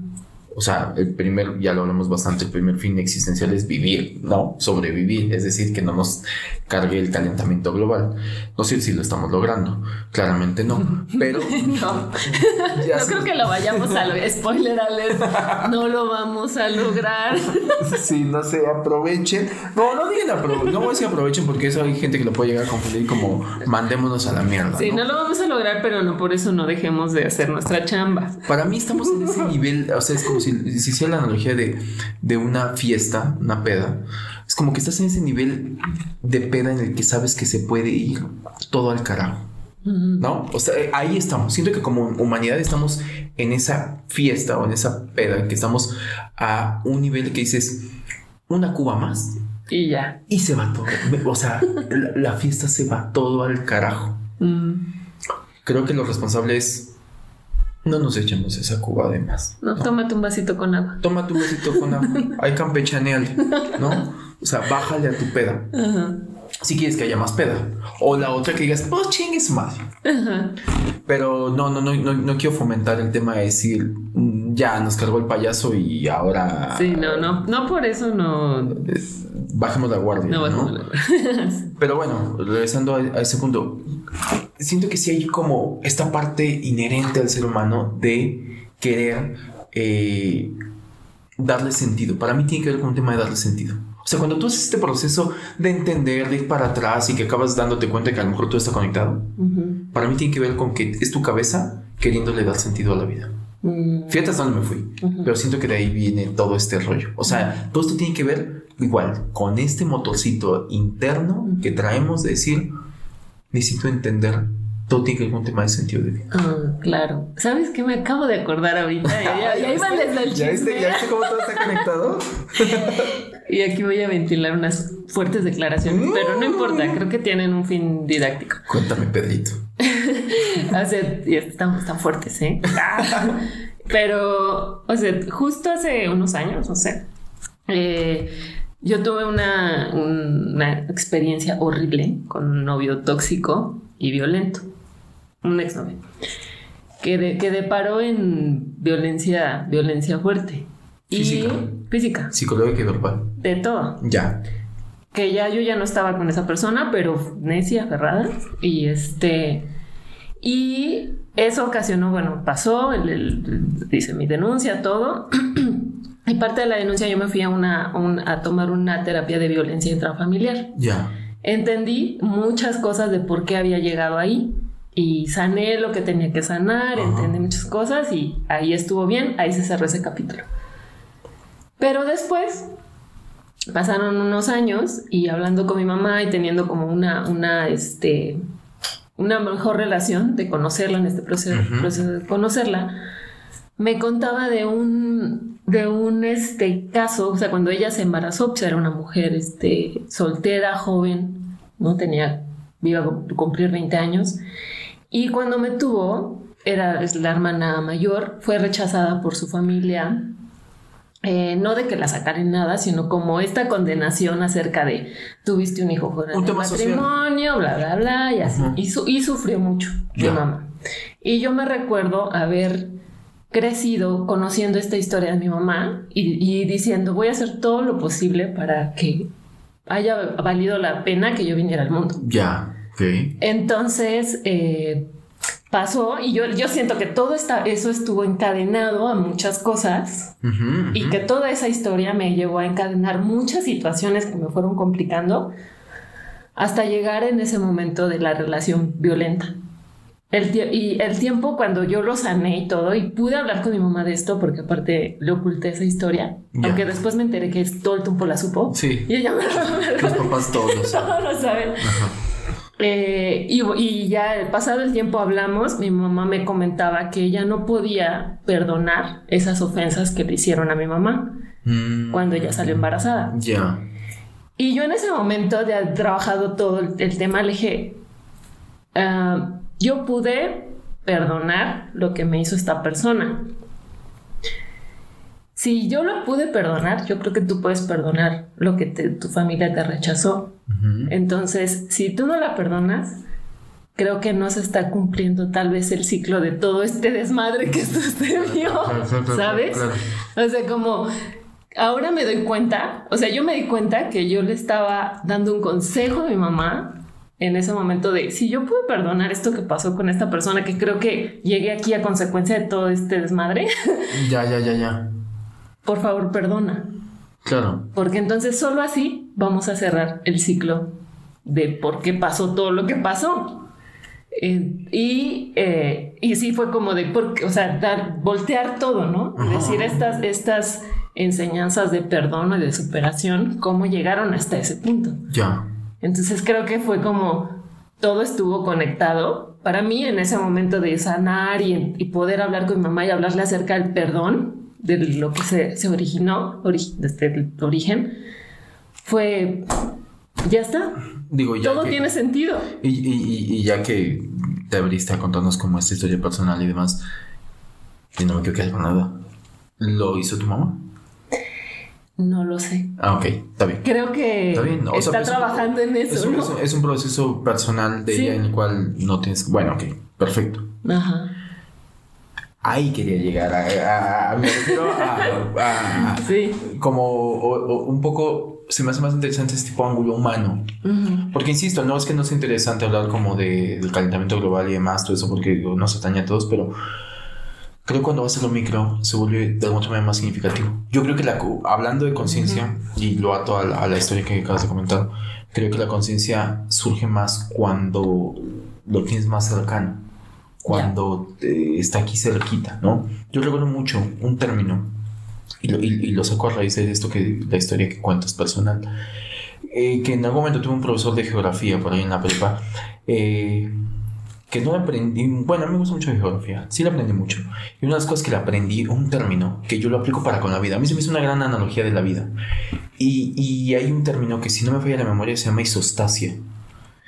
O sea, el primer, ya lo hablamos bastante, el primer fin existencial es vivir, ¿no? Sobrevivir, es decir, que no nos cargue el calentamiento global. No sé si lo estamos logrando, claramente no, *laughs* pero... *laughs* no, *laughs* no creo que lo vayamos a lograr, spoiler alert, no lo vamos a lograr. sí, no sé, aprovechen. No, no digan aprovechen, no voy a decir aprovechen porque eso hay gente que lo puede llegar a confundir como mandémonos a la mierda. Sí, no, lo vamos a lograr, pero no por eso no dejemos de hacer nuestra chamba. Para mí estamos en ese nivel, o sea, es como si, si hiciera la analogía de, de una fiesta, una peda. Es como que estás en ese nivel de peda en el que sabes que se puede ir todo al carajo. ¿No? O sea, ahí estamos. Siento que como humanidad estamos en esa fiesta o en esa peda en que estamos a un nivel que dices una cuba más y ya. Y se va todo. O sea, *laughs* la, fiesta se va todo al carajo. Mm. Creo que lo responsable es no nos echemos esa cuba de más. No, tómate un vasito con agua. Tómate un vasito con agua. *laughs* Hay campechaneal, ¿no? O sea, bájale a tu peda. Si quieres que haya más peda. O la otra que digas, pues chingues más. Pero no, no, no, no, no quiero fomentar el tema de decir, mm, ya nos cargó el payaso y ahora. Sí, no, no, no por eso no bajemos la guardia. No, *laughs* Pero bueno, regresando a, ese punto, siento que sí hay como esta parte inherente al ser humano de querer eh, darle sentido. Para mí tiene que ver con un tema de darle sentido. O sea, cuando tú haces este proceso de entender, de ir para atrás y que acabas dándote cuenta que a lo mejor todo está conectado, para mí tiene que ver con que es tu cabeza queriéndole dar sentido a la vida. Mm. Fíjate hasta dónde me fui, pero siento que de ahí viene todo este rollo. O sea, todo esto tiene que ver igual con este motorcito interno que traemos de decir, necesito entender todo tiene un tema de sentido de vida. Ah, claro. ¿Sabes qué me acabo de acordar ahorita? Ya, *laughs* ya, iba desde el ¿Ya viste, ¿Ya viste cómo todo está conectado? *laughs* y aquí voy a ventilar unas fuertes declaraciones, pero no importa, creo que tienen un fin didáctico. Cuéntame, Pedrito. Hace, están, están fuertes, ¿eh? *laughs* pero, o sea, justo hace unos años, no sé, eh, yo tuve una, una, experiencia horrible con un novio tóxico y violento, un exnovio, que, de, que deparó en violencia, violencia fuerte. Física. Y física. Psicológica y verbal. De todo. Ya. Que ya yo ya no estaba con esa persona, pero necia, aferrada. Y este. Y eso ocasionó, bueno, pasó, el, dice mi denuncia, todo. *clears throat* Y parte de la denuncia yo me fui a, una, a tomar una terapia de violencia intrafamiliar. Ya. Entendí muchas cosas de por qué había llegado ahí y sané lo que tenía que sanar, entendí muchas cosas y ahí estuvo bien, ahí se cerró ese capítulo. Pero después pasaron unos años y hablando con mi mamá y teniendo como una, una, este, una mejor relación de conocerla en este proceso, proceso de conocerla, me contaba de un, de un este, caso, o sea, cuando ella se embarazó, pues era una mujer este, soltera, joven, ¿no? Tenía, iba a cumplir 20 años. Y cuando me tuvo, era la hermana mayor, fue rechazada por su familia. Eh, no de que la sacaran nada, sino como esta condenación acerca de tuviste un hijo fuera de matrimonio, bla, bla, bla, y así. y, y, sufrió mucho de mamá. Y yo me recuerdo haber crecido conociendo esta historia de mi mamá y, diciendo voy a hacer todo lo posible para que haya valido la pena que yo viniera al mundo. Ya, ok. Entonces eh, pasó y yo, yo siento que todo esta, eso estuvo encadenado a muchas cosas y que toda esa historia me llevó a encadenar muchas situaciones que me fueron complicando hasta llegar en ese momento de la relación violenta. El y el tiempo cuando yo lo sané y todo, y pude hablar con mi mamá de esto, porque aparte le oculté esa historia, aunque después me enteré que todo el tiempo la supo. Sí. Y ella me Los papás todos lo *laughs* saben. todos lo saben. Eh, y, y, ya pasado el tiempo hablamos, mi mamá me comentaba que ella no podía perdonar esas ofensas que le hicieron a mi mamá mm. cuando ella salió embarazada. Ya. Y yo en ese momento de haber trabajado todo el, tema, le dije, uh, yo pude perdonar lo que me hizo esta persona. Si yo lo pude perdonar, yo creo que tú puedes perdonar lo que tu familia te rechazó. Entonces, si tú no la perdonas, creo que no se está cumpliendo tal vez el ciclo de todo este desmadre que sucedió, *laughs* ¿sabes? O sea, como ahora me doy cuenta, o sea, yo me di cuenta que yo le estaba dando un consejo a mi mamá en ese momento de si yo puedo perdonar esto que pasó con esta persona que creo que llegué aquí a consecuencia de todo este desmadre. Ya, ya, ya, ya. *laughs* Por favor, perdona. Claro. Porque entonces solo así vamos a cerrar el ciclo de por qué pasó todo lo que pasó. Eh, y, eh, y sí fue como de, porque, o sea, dar, voltear todo, ¿no? Decir estas, estas enseñanzas de perdón y de superación, cómo llegaron hasta ese punto. Ya. Entonces creo que fue como todo estuvo conectado. Para mí en ese momento de sanar y, y poder hablar con mi mamá y hablarle acerca del perdón, de lo que se, se originó, desde el origen, fue, ya está. Digo, ya Todo que- tiene sentido. Y, y- y ya que te abriste a contarnos como esta historia personal y demás, y no me quiero quedar con nada, ¿lo hizo tu mamá? No lo sé. Ah, ok, está bien. Creo que Está bien, o sea, está pues, trabajando en Es eso, un, ¿no? es un- es un proceso personal de Sí. ella en el cual no tienes... Bueno, ok, perfecto. Ajá. Ahí quería llegar a... a- a- me refiero a... a- Sí. como o- o un poco... Se me hace más interesante este tipo de ángulo humano. Ujú. Porque insisto, no es que no sea interesante hablar como de- del calentamiento global y demás, todo eso, porque nos atañe a todos, pero creo que cuando vas a lo micro se vuelve de alguna manera más significativo. Yo creo que la, hablando de conciencia, y lo ato a la, a la historia que acabas de comentar, creo que la conciencia surge más cuando lo tienes más cercano, cuando eh, está aquí cerquita, ¿no? Yo recuerdo mucho un término, y lo, y- y lo saco a raíz de esto que la historia que cuentas personal eh, que en algún momento tuve un profesor de geografía por ahí en la prepa, eh, que no aprendí, bueno, a mí me gusta mucho geografía, sí le aprendí mucho. Y una de las cosas que le aprendí, un término que yo lo aplico para con la vida, a mí se me hizo una gran analogía de la vida. Y, y hay un término que si no me falla la memoria se llama isostasia.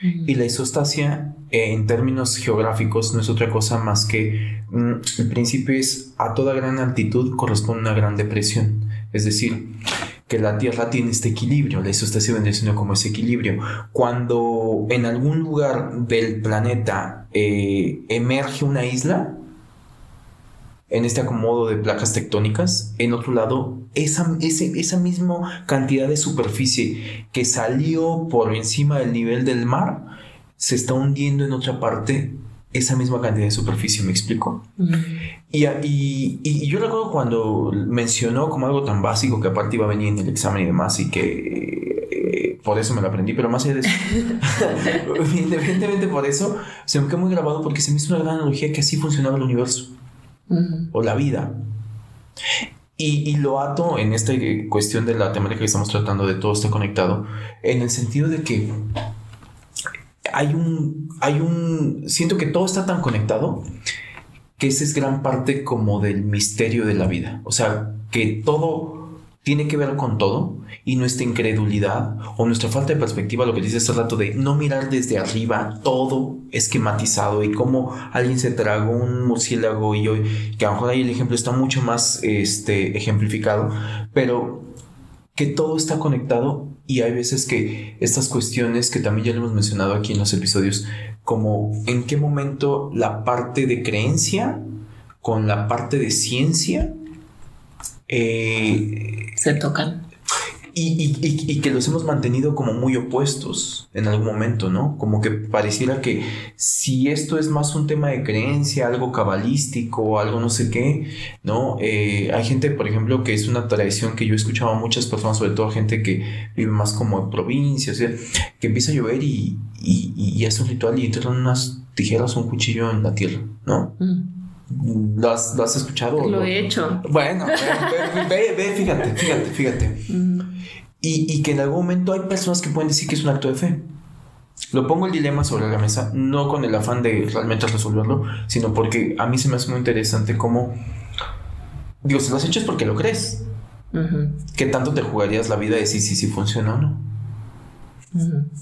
Y la isostasia, eh, en términos geográficos, no es otra cosa más que mm, el principio es a toda gran altitud corresponde una gran depresión. Es decir, que la Tierra tiene este equilibrio, la isostasia vendría siendo como ese equilibrio. Cuando en algún lugar del planeta eh, emerge una isla, en este acomodo de placas tectónicas, en otro lado, esa, ese- esa misma cantidad de superficie que salió por encima del nivel del mar, se está hundiendo en otra parte esa misma cantidad de superficie, ¿me explico? Ujú. Y, y- y yo recuerdo cuando mencionó como algo tan básico que aparte iba a venir en el examen y demás y que eh, por eso me lo aprendí, pero más allá de eso, *laughs* *laughs* independientemente por eso, se me quedó muy grabado porque se me hizo una gran analogía que así funcionaba el universo O la vida. Y, lo ato en esta cuestión de la temática que estamos tratando de todo está conectado, en el sentido de que hay un, hay un, siento que todo está tan conectado que esa es gran parte como del misterio de la vida. O sea, que todo tiene que ver con todo y nuestra incredulidad o nuestra falta de perspectiva, lo que dice hace rato de no mirar desde arriba todo esquematizado y cómo alguien se tragó un murciélago y hoy, que a lo mejor ahí el ejemplo está mucho más este, ejemplificado, pero que todo está conectado y hay veces que estas cuestiones que también ya lo hemos mencionado aquí en los episodios, como en qué momento la parte de creencia con la parte de ciencia eh, Se tocan. y, y- y- y que los hemos mantenido como muy opuestos en algún momento, ¿no? Como que pareciera que si esto es más un tema de creencia, algo cabalístico, algo no sé qué, ¿no? Eh, hay gente, por ejemplo, que es una tradición que yo he escuchado a muchas personas, sobre todo gente que vive más como en provincia, o sea, que empieza a llover y- y hace un ritual y entran unas tijeras o un cuchillo en la tierra, ¿no? Mm. ¿Lo has, lo has escuchado? Lo he hecho. Bueno, ve, ve- fíjate, fíjate, fíjate. Mm. Y, y que en algún momento hay personas que pueden decir que es un acto de fe. Lo pongo el dilema sobre la mesa, no con el afán de realmente resolverlo, sino porque a mí se me hace muy interesante cómo... Digo, si lo has hecho es porque lo crees. Ujú. ¿Qué tanto te jugarías la vida de si sí, sí funciona o no?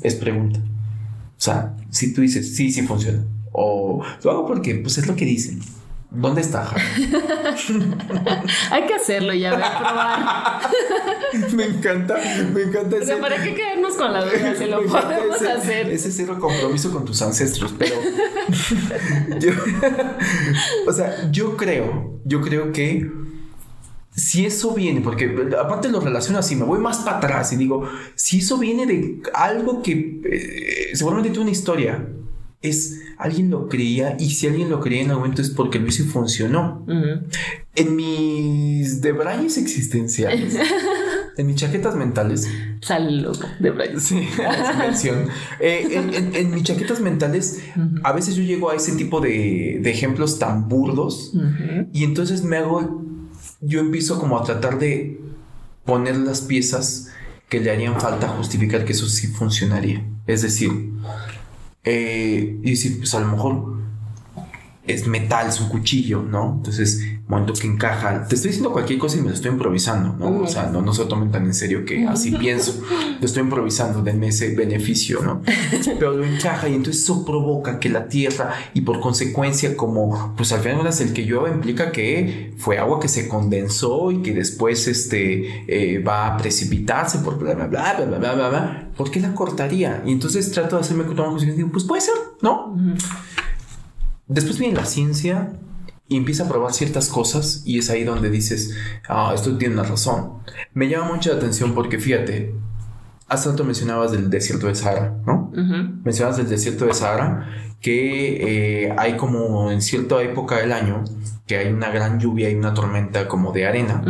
Es pregunta. O sea, si tú dices, sí, sí funciona. O lo hago porque pues es lo que dicen. ¿Dónde está? *laughs* Hay que hacerlo ya, ver, probar. *laughs* me encanta, me encanta ese. O sea, ¿para qué quedarnos con la duda? Se lo *laughs* podemos hacer. Ese cero compromiso con tus ancestros, pero. o sea, yo creo, yo creo que si eso viene, porque aparte lo relaciono así, me voy más para atrás y digo, si eso viene de algo que eh, seguramente tiene una historia, es alguien lo creía y si alguien lo creía en algún momento es porque lo hizo y funcionó. En mis debrayes existenciales, *laughs* en mis chaquetas mentales. Saludos, debrayes. Sí, *laughs* eh, en, mis chaquetas mentales, a veces yo llego a ese tipo de, ejemplos tan burdos y entonces me hago, yo empiezo como a tratar de poner las piezas que le harían falta justificar que eso sí funcionaría. Es decir, eh, y decir, pues a lo mejor es metal, es un cuchillo, ¿no? Entonces, momento que encaja, te estoy diciendo cualquier cosa y me lo estoy improvisando, ¿no? O sea, no, no se lo tomen tan en serio que así *laughs* pienso, lo estoy improvisando, denme ese beneficio, ¿no? Pero lo encaja y entonces eso provoca que la tierra y por consecuencia como, pues al final el que llueva implica que fue agua que se condensó y que después este, eh, va a precipitarse por bla, bla, bla, bla, bla, bla, bla, ¿por qué la cortaría? Y entonces trato de hacerme con y digo, pues puede ser, ¿no? Después viene la ciencia y empieza a probar ciertas cosas y es ahí donde dices, ah, esto tiene una razón. Me llama mucho la atención porque fíjate, hace rato mencionabas del desierto de Sahara, ¿no? Mencionabas del desierto de Sahara que eh, hay como en cierta época del año que hay una gran lluvia y una tormenta como de arena.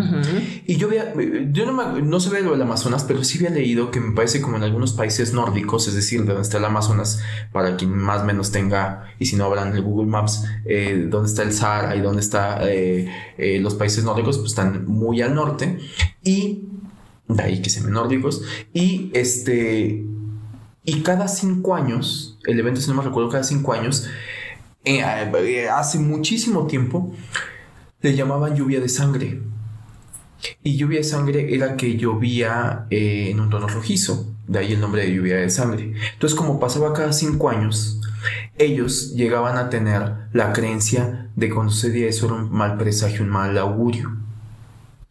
Y yo había, yo no, no sé lo del Amazonas, pero sí había leído que me parece como en algunos países nórdicos, es decir, de donde está el Amazonas, para quien más o menos tenga, y si no hablan de Google Maps, eh, donde está el Sahara y donde está eh, eh, los países nórdicos, pues están muy al norte. Y de ahí que se ven nórdicos. Y este, y cada cinco años, el evento, si no me recuerdo, cada cinco años, eh, eh, hace muchísimo tiempo le llamaban lluvia de sangre. Y lluvia de sangre era que llovía eh, en un tono rojizo, de ahí el nombre de lluvia de sangre. Entonces, como pasaba cada cinco años, ellos llegaban a tener la creencia de que cuando sucedía eso era un mal presagio, un mal augurio.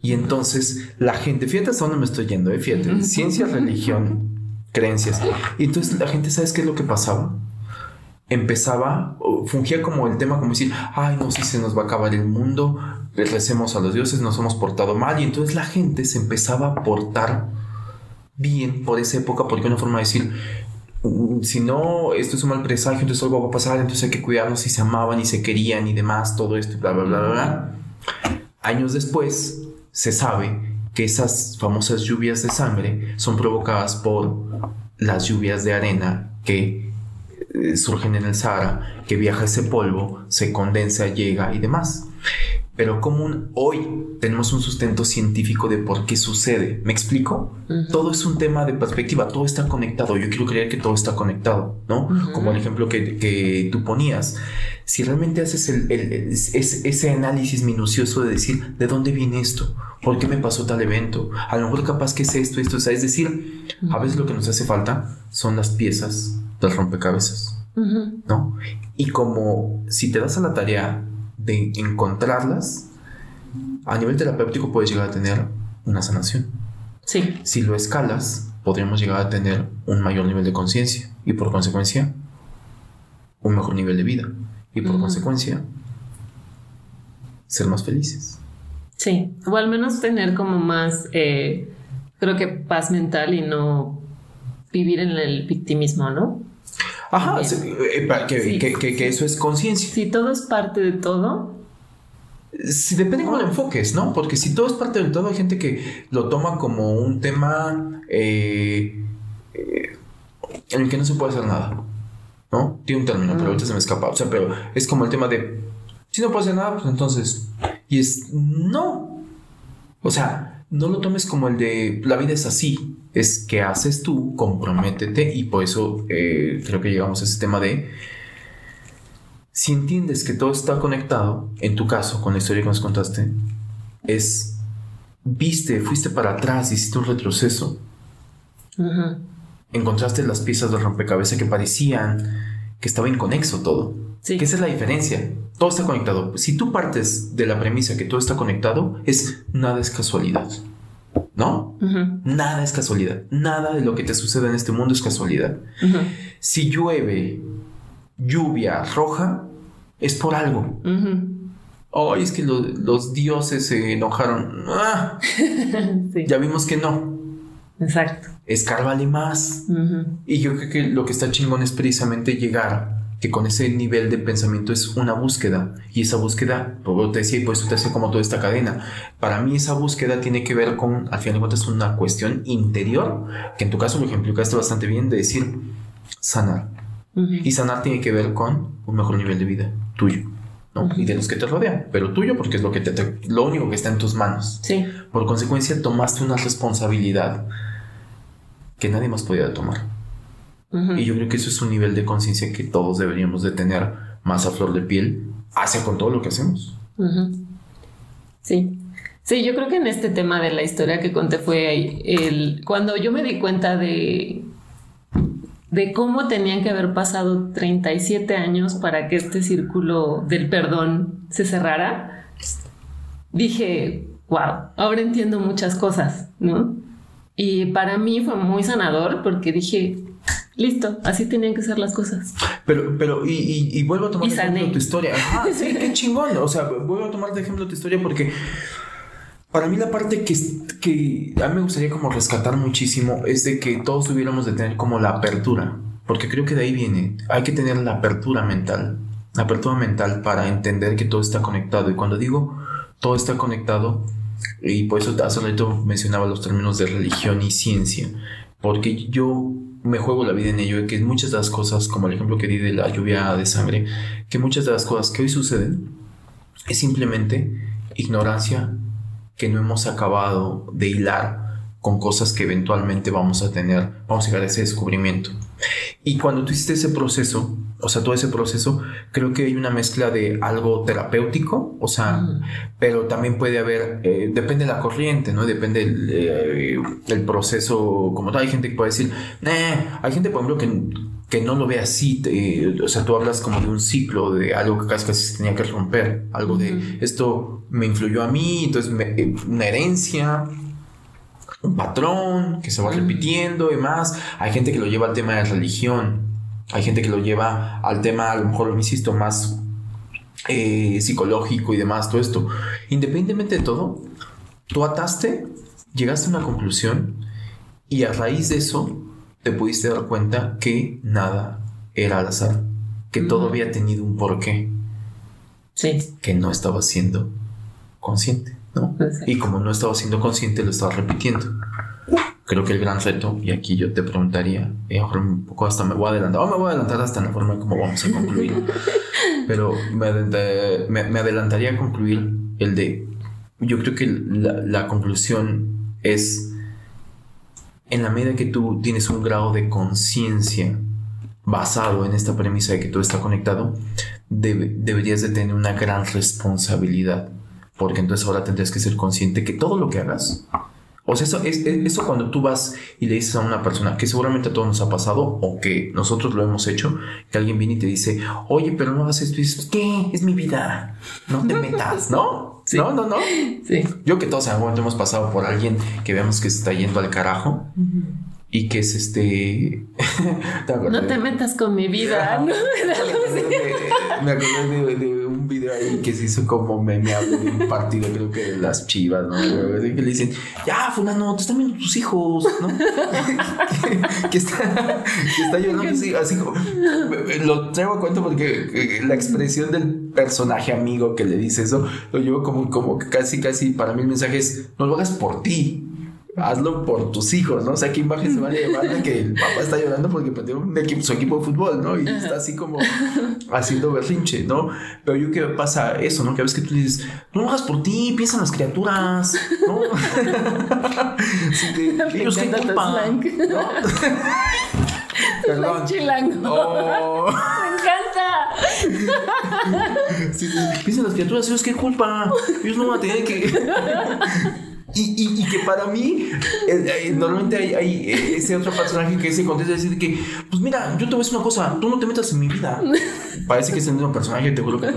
Y entonces la gente, fíjate hasta dónde me estoy yendo, fíjate, *laughs* ciencia, religión, creencias. Y entonces la gente, ¿sabes qué es lo que pasaba? Empezaba, fungía como el tema, como decir, ay, no si se nos va a acabar el mundo, recemos a los dioses, nos hemos portado mal, y entonces la gente se empezaba a portar bien por esa época, porque una forma de decir, mm, si no, esto es un mal presagio, entonces algo va a pasar, entonces hay que cuidarnos y se amaban y se querían y demás, todo esto, bla, bla, bla, bla, bla. Años después, se sabe que esas famosas lluvias de sangre son provocadas por las lluvias de arena que eh, surgen en el Sahara, que viaja ese polvo, se condensa, llega y demás. Pero como hoy tenemos un sustento científico de por qué sucede. ¿Me explico? Todo es un tema de perspectiva, todo está conectado. Yo quiero creer que todo está conectado, ¿no? Como el ejemplo que, tú ponías. Si realmente haces ese análisis minucioso de decir, ¿de dónde viene esto? ¿Por qué me pasó tal evento? A lo mejor capaz que es esto, esto. es decir, a veces lo que nos hace falta son las piezas del rompecabezas, ¿no? Y como si te das a la tarea de encontrarlas, a nivel terapéutico puedes llegar a tener una sanación. Sí. Si lo escalas, podríamos llegar a tener un mayor nivel de conciencia y por consecuencia un mejor nivel de vida y por consecuencia ser más felices. Sí, o al menos tener como más, eh, creo que paz mental y no vivir en el victimismo, ¿no? Ajá, eh, que, eso es conciencia. Si todo es parte de todo. Si depende cómo lo enfoques, ¿no? Porque si todo es parte de todo, hay gente que lo toma como un tema eh, eh, en el que no se puede hacer nada. ¿No? Tiene un término, pero ahorita se me escapa. O sea, pero es como el tema de si no hacer nada, pues entonces. Y es no. O sea, no lo tomes como el de la vida es así es qué haces tú, comprométete y por eso eh, creo que llegamos a ese tema de si entiendes que todo está conectado, en tu caso, con la historia que nos contaste, es viste, fuiste para atrás, hiciste un retroceso, encontraste las piezas de rompecabezas que parecían que estaba inconexo todo. Sí. Que esa es la diferencia. Todo está conectado. Si tú partes de la premisa que todo está conectado, es nada es casualidad. ¿No? Nada es casualidad. Nada de lo que te sucede en este mundo es casualidad. Si llueve lluvia roja, es por algo. Ay, es que lo- los dioses se enojaron. Ah, *laughs* Sí, ya vimos que no. exacto. Escárvale más. Y yo creo que lo que está chingón es precisamente llegar, que con ese nivel de pensamiento es una búsqueda. Y esa búsqueda, como te decía, pues te hace como toda esta cadena. Para mí esa búsqueda tiene que ver con, al final de cuentas, una cuestión interior, que en tu caso lo ejemplificaste bastante bien, de decir sanar. Y sanar tiene que ver con un mejor nivel de vida tuyo. ¿no? Y de los que te rodean, pero tuyo porque es lo, que te, te- lo único que está en tus manos. Sí, Por consecuencia, tomaste una responsabilidad que nadie más podía tomar. Y yo creo que eso es un nivel de conciencia que todos deberíamos de tener más a flor de piel hacia con todo lo que hacemos. Sí. Sí, yo creo que en este tema de la historia que conté fue el cuando yo me di cuenta de de cómo tenían que haber pasado 37 años para que este círculo del perdón se cerrara. Dije, wow, ahora entiendo muchas cosas, ¿no? Y para mí fue muy sanador porque dije, listo, así tenían que ser las cosas. Pero, pero, y, y, y vuelvo a tomar de ejemplo tu historia. *laughs* Sí, qué chingón. O sea, vuelvo a tomar de ejemplo tu historia porque para mí la parte que, que a mí me gustaría como rescatar muchísimo es de que todos tuviéramos de tener como la apertura. Porque creo que de ahí viene. Hay que tener la apertura mental. La apertura mental para entender que todo está conectado. Y cuando digo todo está conectado, y por eso hace rato mencionaba los términos de religión y ciencia. Porque yo me juego la vida en ello, que muchas de las cosas, como el ejemplo que di de la lluvia de sangre, que muchas de las cosas que hoy suceden es simplemente ignorancia que no hemos acabado de hilar con cosas que eventualmente vamos a tener, vamos a llegar a ese descubrimiento. Y cuando tú hiciste ese proceso, o sea, todo ese proceso, creo que hay una mezcla de algo terapéutico, o sea, Ujú. pero también puede haber, eh, depende de la corriente, ¿no? Depende del eh, el proceso como tal. Hay gente que puede decir, "Nah", hay gente, por ejemplo, que, que no lo ve así, te- o sea, tú hablas como de un ciclo, de algo que casi casi se tenía que romper, algo de esto me influyó a mí, entonces me- eh, una herencia, un patrón que se va repitiendo y más. Hay gente que lo lleva al tema de religión, hay gente que lo lleva al tema, a lo mejor, insisto, más eh, psicológico y demás, todo esto. Independientemente de todo, tú ataste, llegaste a una conclusión y a raíz de eso te pudiste dar cuenta que nada era al azar, que todo había tenido un porqué, Sí, que no estaba siendo consciente, Y como no estaba siendo consciente, lo estaba repitiendo. Creo que el gran reto, y aquí yo te preguntaría, y un poco hasta me voy a adelantar, o me voy a adelantar hasta la forma en cómo vamos a concluir, *laughs* pero me, adelanta- me- me adelantaría a concluir el de, yo creo que la, la conclusión es, en la medida que tú tienes un grado de conciencia basado en esta premisa de que todo está conectado, debe- deberías de tener una gran responsabilidad, porque entonces ahora tendrías que ser consciente que todo lo que hagas, o sea, eso, es, es- eso cuando tú vas y le dices a una persona que seguramente a todos nos ha pasado o que nosotros lo hemos hecho, que alguien viene y te dice, oye, pero no hagas esto, y dices, ¿qué? Es mi vida, no te *laughs* metas, ¿no? Sí. No, no, no. sí. Yo que todos en algún momento hemos pasado por alguien que vemos que se está yendo al carajo y que es este... *laughs* No te metas con mi vida, ¿no? *laughs* Me acordé de, de video ahí que se hizo como memeable de un partido, creo que de las chivas, ¿no? Que le dicen, ya, fulano, te están viendo tus hijos, ¿no? *laughs* que, está, que está llorando así, así como. Lo traigo a cuento porque la expresión del personaje amigo que le dice eso lo llevo como, como casi, casi para mí el mensaje es: no lo hagas por ti. Hazlo por tus hijos, ¿no? O sea, qué imagen se va a *laughs* llevar de que el papá está llorando porque perdió un equipo, su equipo de fútbol, ¿no? Y está así como haciendo berrinche, ¿no? Pero yo que pasa eso, ¿no? Que a veces que tú dices, no lo hagas por ti, piensa en las criaturas, ¿no? *laughs* De- Me *laughs* ellos qué encanta tu culpa, slang. ¿no? Perdón. Chilango. Oh, Me encanta. piensa en las criaturas, ellos qué culpa, ellos no van a tener que... Y, y, y que para mí, eh, eh, normalmente hay, hay, eh, ese otro personaje que se contesta decir que, pues mira, yo te voy a decir una cosa, tú no te metas en mi vida. Parece que es el mismo personaje, te juro que. *laughs*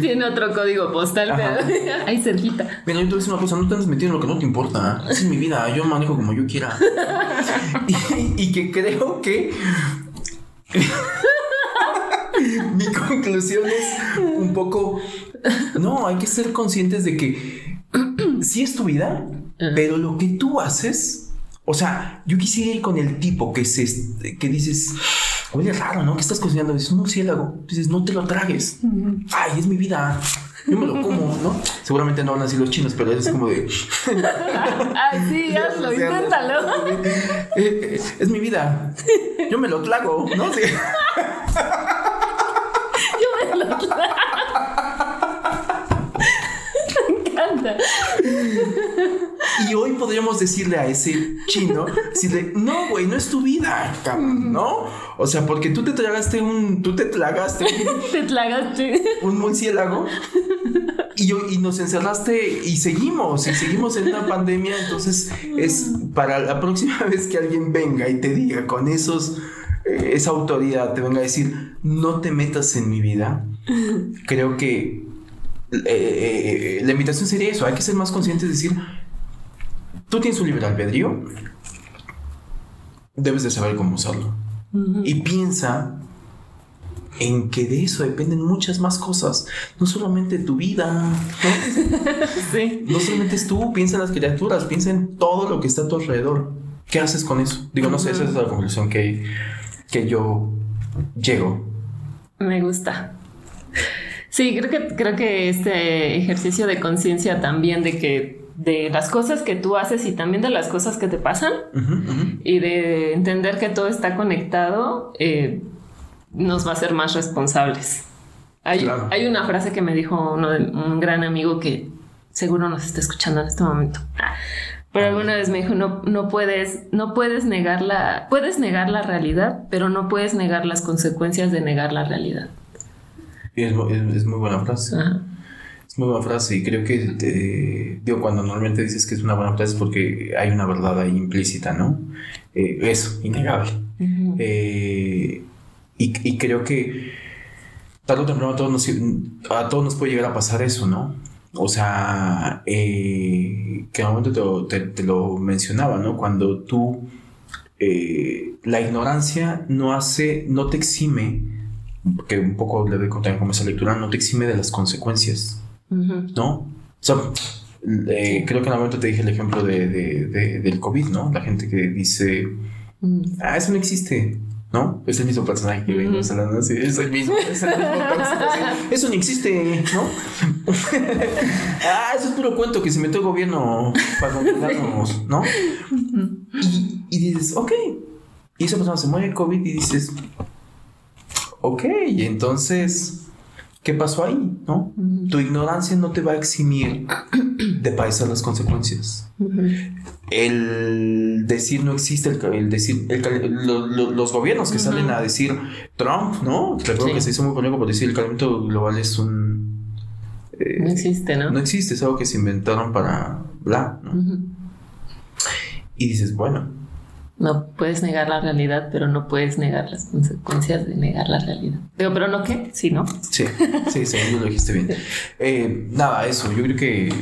Tiene otro código postal, pero. *laughs* Ay, cerquita. Mira, yo te voy a decir una cosa, no te andes metido en lo que no te importa. Esa es mi vida, yo manejo como yo quiera. y, y que creo que. *laughs* Mi conclusión es un poco. No, hay que ser conscientes de que *clears throat* sí es tu vida, pero lo que tú haces. O sea, yo quisiera ir con el tipo que se que dices, huele raro, ¿no? ¿Qué estás cocinando? Dices, un murciélago. Dices, no te lo tragues. Ay, es mi vida. Yo me lo como, ¿no? Seguramente no hablan así los chinos, pero es como de. Ay, *laughs* sí, *laughs* hazlo, inténtalo. *laughs* Eh, eh, es mi vida. Yo me lo trago, ¿no? Sí. Yo me lo Me encanta. Y hoy podríamos decirle a ese chino, decirle, no, güey, no es tu vida, cabrón, ¿no? O sea, porque tú te tragaste un, tú te tragaste *laughs* Te tlagaste. un murciélago y, yo, y nos encerraste y seguimos, y seguimos en una pandemia, entonces es para la próxima *laughs* vez que alguien venga y te diga con esos, eh, esa autoridad, te venga a decir, no te metas en mi vida, creo que eh, eh, la invitación sería eso, hay que ser más conscientes, de decir, tú tienes un libre albedrío, debes de saber cómo usarlo. Y piensa en que de eso dependen muchas más cosas, no solamente tu vida, ¿no? *laughs* Sí. No solamente es tú, piensa en las criaturas, piensa en todo lo que está a tu alrededor. ¿Qué haces con eso? Digo, no sé, esa es la conclusión que, que yo llego. Me gusta. Sí, creo que, creo que este ejercicio de conciencia también de que de las cosas que tú haces y también de las cosas que te pasan y de entender que todo está conectado eh, nos va a hacer más responsables. Hay, Claro. hay una frase que me dijo uno de- un gran amigo que seguro nos está escuchando en este momento. Ah, Pero alguna vez me dijo, no, no puedes, no puedes negar la, puedes negar la realidad, pero no puedes negar las consecuencias de negar la realidad. Y es, es- es muy buena frase. Ajá. Es muy buena frase y creo que, te- digo, cuando normalmente dices que es una buena frase es porque hay una verdad ahí implícita, ¿no? Eh, eso, innegable. Eh, y, y creo que tarde o temprano a todos, nos, a todos nos puede llegar a pasar eso, ¿no? O sea, eh, que en un momento te, te- te lo mencionaba, ¿no? Cuando tú, eh, la ignorancia no hace, no te exime, que un poco le doy también como esa lectura, no te exime de las consecuencias. ¿No? O sea, eh, creo que en algún momento te dije el ejemplo de, de- de- del COVID, ¿no? La gente que dice, Mm. ah, eso no existe, ¿no? Es el mismo personaje que venimos hablando, así, es el mismo, es el mismo *laughs* así, eso no existe, ¿no? *laughs* ah, eso es puro cuento que se metió el gobierno para controlarnos, ¿no? Y, y dices, ok, y esa persona se muere de COVID y dices, ok, y entonces... ¿Qué pasó ahí? ¿No? Tu ignorancia no te va a eximir de padecer las consecuencias. El decir no existe, el, el decir el cal- lo- lo- los gobiernos que salen a decir Trump, ¿no? Recuerdo Sí. que se hizo muy polémico por decir el calentamiento global es un. eh, No existe, ¿no? no existe, es algo que se inventaron para bla, ¿no? Y dices, bueno, No puedes negar la realidad, pero no puedes negar las consecuencias de negar la realidad. Digo, pero no qué, sí, ¿no? sí, sí, sí, lo dijiste bien. Eh, nada, eso, yo creo que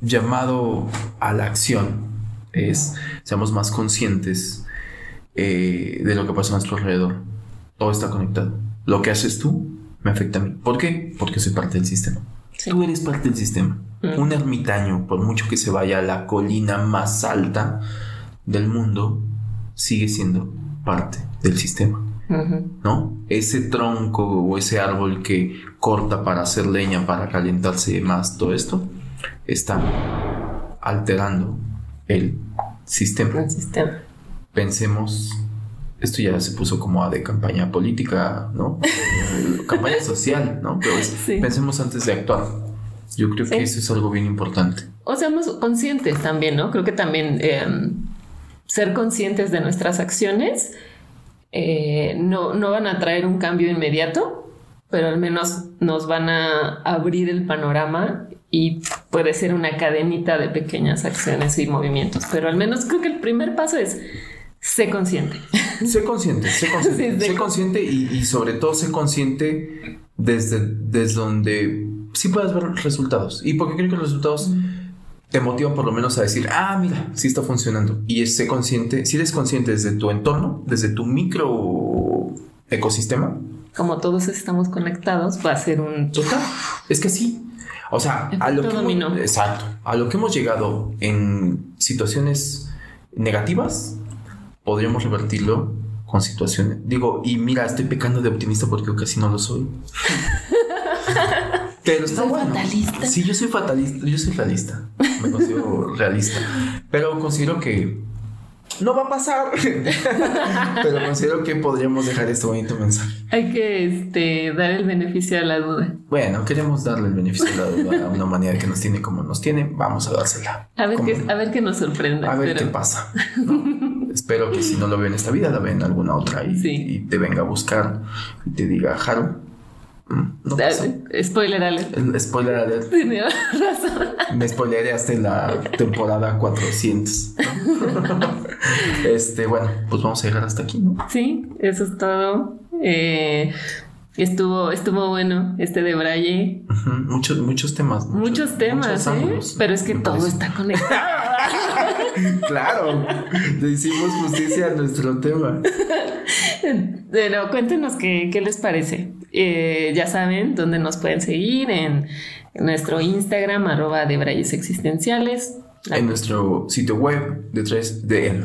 llamado a la acción es seamos más conscientes eh, de lo que pasa a nuestro alrededor. Todo está conectado. Lo que haces tú me afecta a mí. ¿Por qué? Porque soy parte del sistema. Sí. Tú eres parte del sistema. Mm. Un ermitaño, por mucho que se vaya a la colina más alta del mundo, sigue siendo parte del sistema. ¿no? Ese tronco o ese árbol que corta para hacer leña, para calentarse más, todo esto está alterando el sistema. El sistema. Pensemos, esto ya se puso como a de campaña política, ¿no? *laughs* Campaña social, ¿no? Pero es- Sí. pensemos antes de actuar. Yo creo Sí. que eso es algo bien importante. O seamos conscientes también, ¿no? Creo que también eh, ser conscientes de nuestras acciones eh, no, no van a traer un cambio inmediato, pero al menos nos van a abrir el panorama y puede ser una cadenita de pequeñas acciones y movimientos, pero al menos creo que el primer paso es sé consciente. Sé consciente, sé *laughs* consciente, Sí, sé sé consciente y, y sobre todo sé consciente desde, desde donde sí puedas ver resultados. ¿Y porque creo que los resultados te motivan por lo menos a decir, ah, mira, sí está funcionando? Y es sé consciente, si eres consciente desde tu entorno, desde tu micro ecosistema, Como todos estamos conectados, va a ser un... Total, es que sí. O sea, a lo que Efecto hemos, dominó. exacto, a lo que hemos llegado en situaciones negativas, podríamos revertirlo con situaciones. Digo, y mira, estoy pecando de optimista porque casi no lo soy. *laughs* Pero está ¿Soy bueno. fatalista? Sí, yo soy fatalista, yo soy realista. Me considero *laughs* realista. Pero considero que no va a pasar. *laughs* Pero considero que podríamos dejar este bonito mensaje. Hay que este, dar el beneficio a la duda. Bueno, queremos darle el beneficio de la duda a una humanidad que nos tiene como nos tiene. Vamos a dársela. A ver, ¿Cómo qué, no? a ver qué nos sorprenda. A ver pero- qué pasa. ¿no? *laughs* Espero que si no lo veo en esta vida, la vea en alguna otra y, Sí. y te venga a buscar y te diga, Haru, no. Ah, Spoiler alert. Spoiler alert. *laughs* Tenía razón. Me spoileré hasta la temporada 400. ¿no? *laughs* este, bueno, pues vamos a llegar hasta aquí, ¿no? Sí, eso es todo. Eh, estuvo, estuvo bueno este de Braille. Muchos, muchos temas. Muchos, temas, muchos ¿eh? ángulos, Pero es que todo parece. está conectado. *laughs* Claro, le hicimos justicia a nuestro tema. Pero cuéntenos qué, qué les parece. Eh, ya saben dónde nos pueden seguir en, nuestro Instagram, arroba de Existenciales. en nuestro sitio web de, tres, de,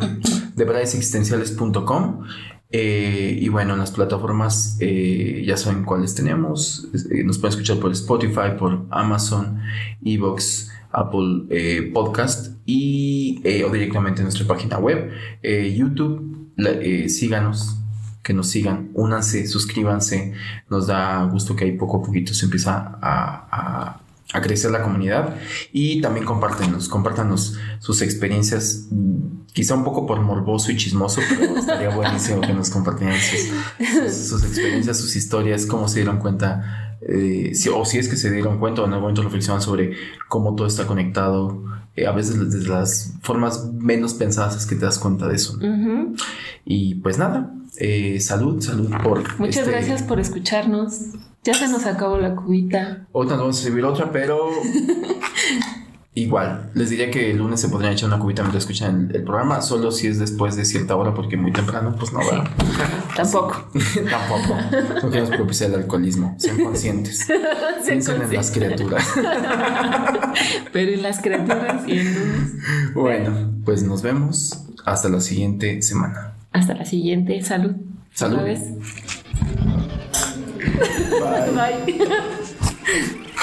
de braillesexistenciales.com. Eh, y bueno, en las plataformas eh, ya saben cuáles tenemos. Nos pueden escuchar por Spotify, por Amazon, Evox, Apple Podcast y o directamente en nuestra página web. YouTube, síganos, que nos sigan, únanse, suscríbanse. Nos da gusto que ahí poco a poquito se empieza a, a- a crecer la comunidad y también compártenos, compártanos sus experiencias, quizá un poco por morboso y chismoso, pero *laughs* estaría buenísimo que nos compartieran sus, sus- sus experiencias, sus historias, cómo se dieron cuenta, eh, si- o si es que se dieron cuenta o en algún momento reflexionan sobre cómo todo está conectado, eh, a veces desde las formas menos pensadas es que te das cuenta de eso. Y pues nada, eh, salud, salud por... Muchas este- gracias por escucharnos. Ya se nos acabó la cubita. Ahorita nos vamos a servir otra, pero *laughs* igual. Les diría que el lunes se podrían echar una cubita mientras escuchan el, el programa, solo si es después de cierta hora, porque muy temprano, pues no va. *laughs* Tampoco. *laughs* Tampoco. No queremos propiciar el alcoholismo. Sean conscientes. *laughs* Piensen en las criaturas. Pero en las criaturas y en lunes. Bueno, pues nos vemos hasta la siguiente semana. Hasta la siguiente. Salud. Salud. Vez. Bye.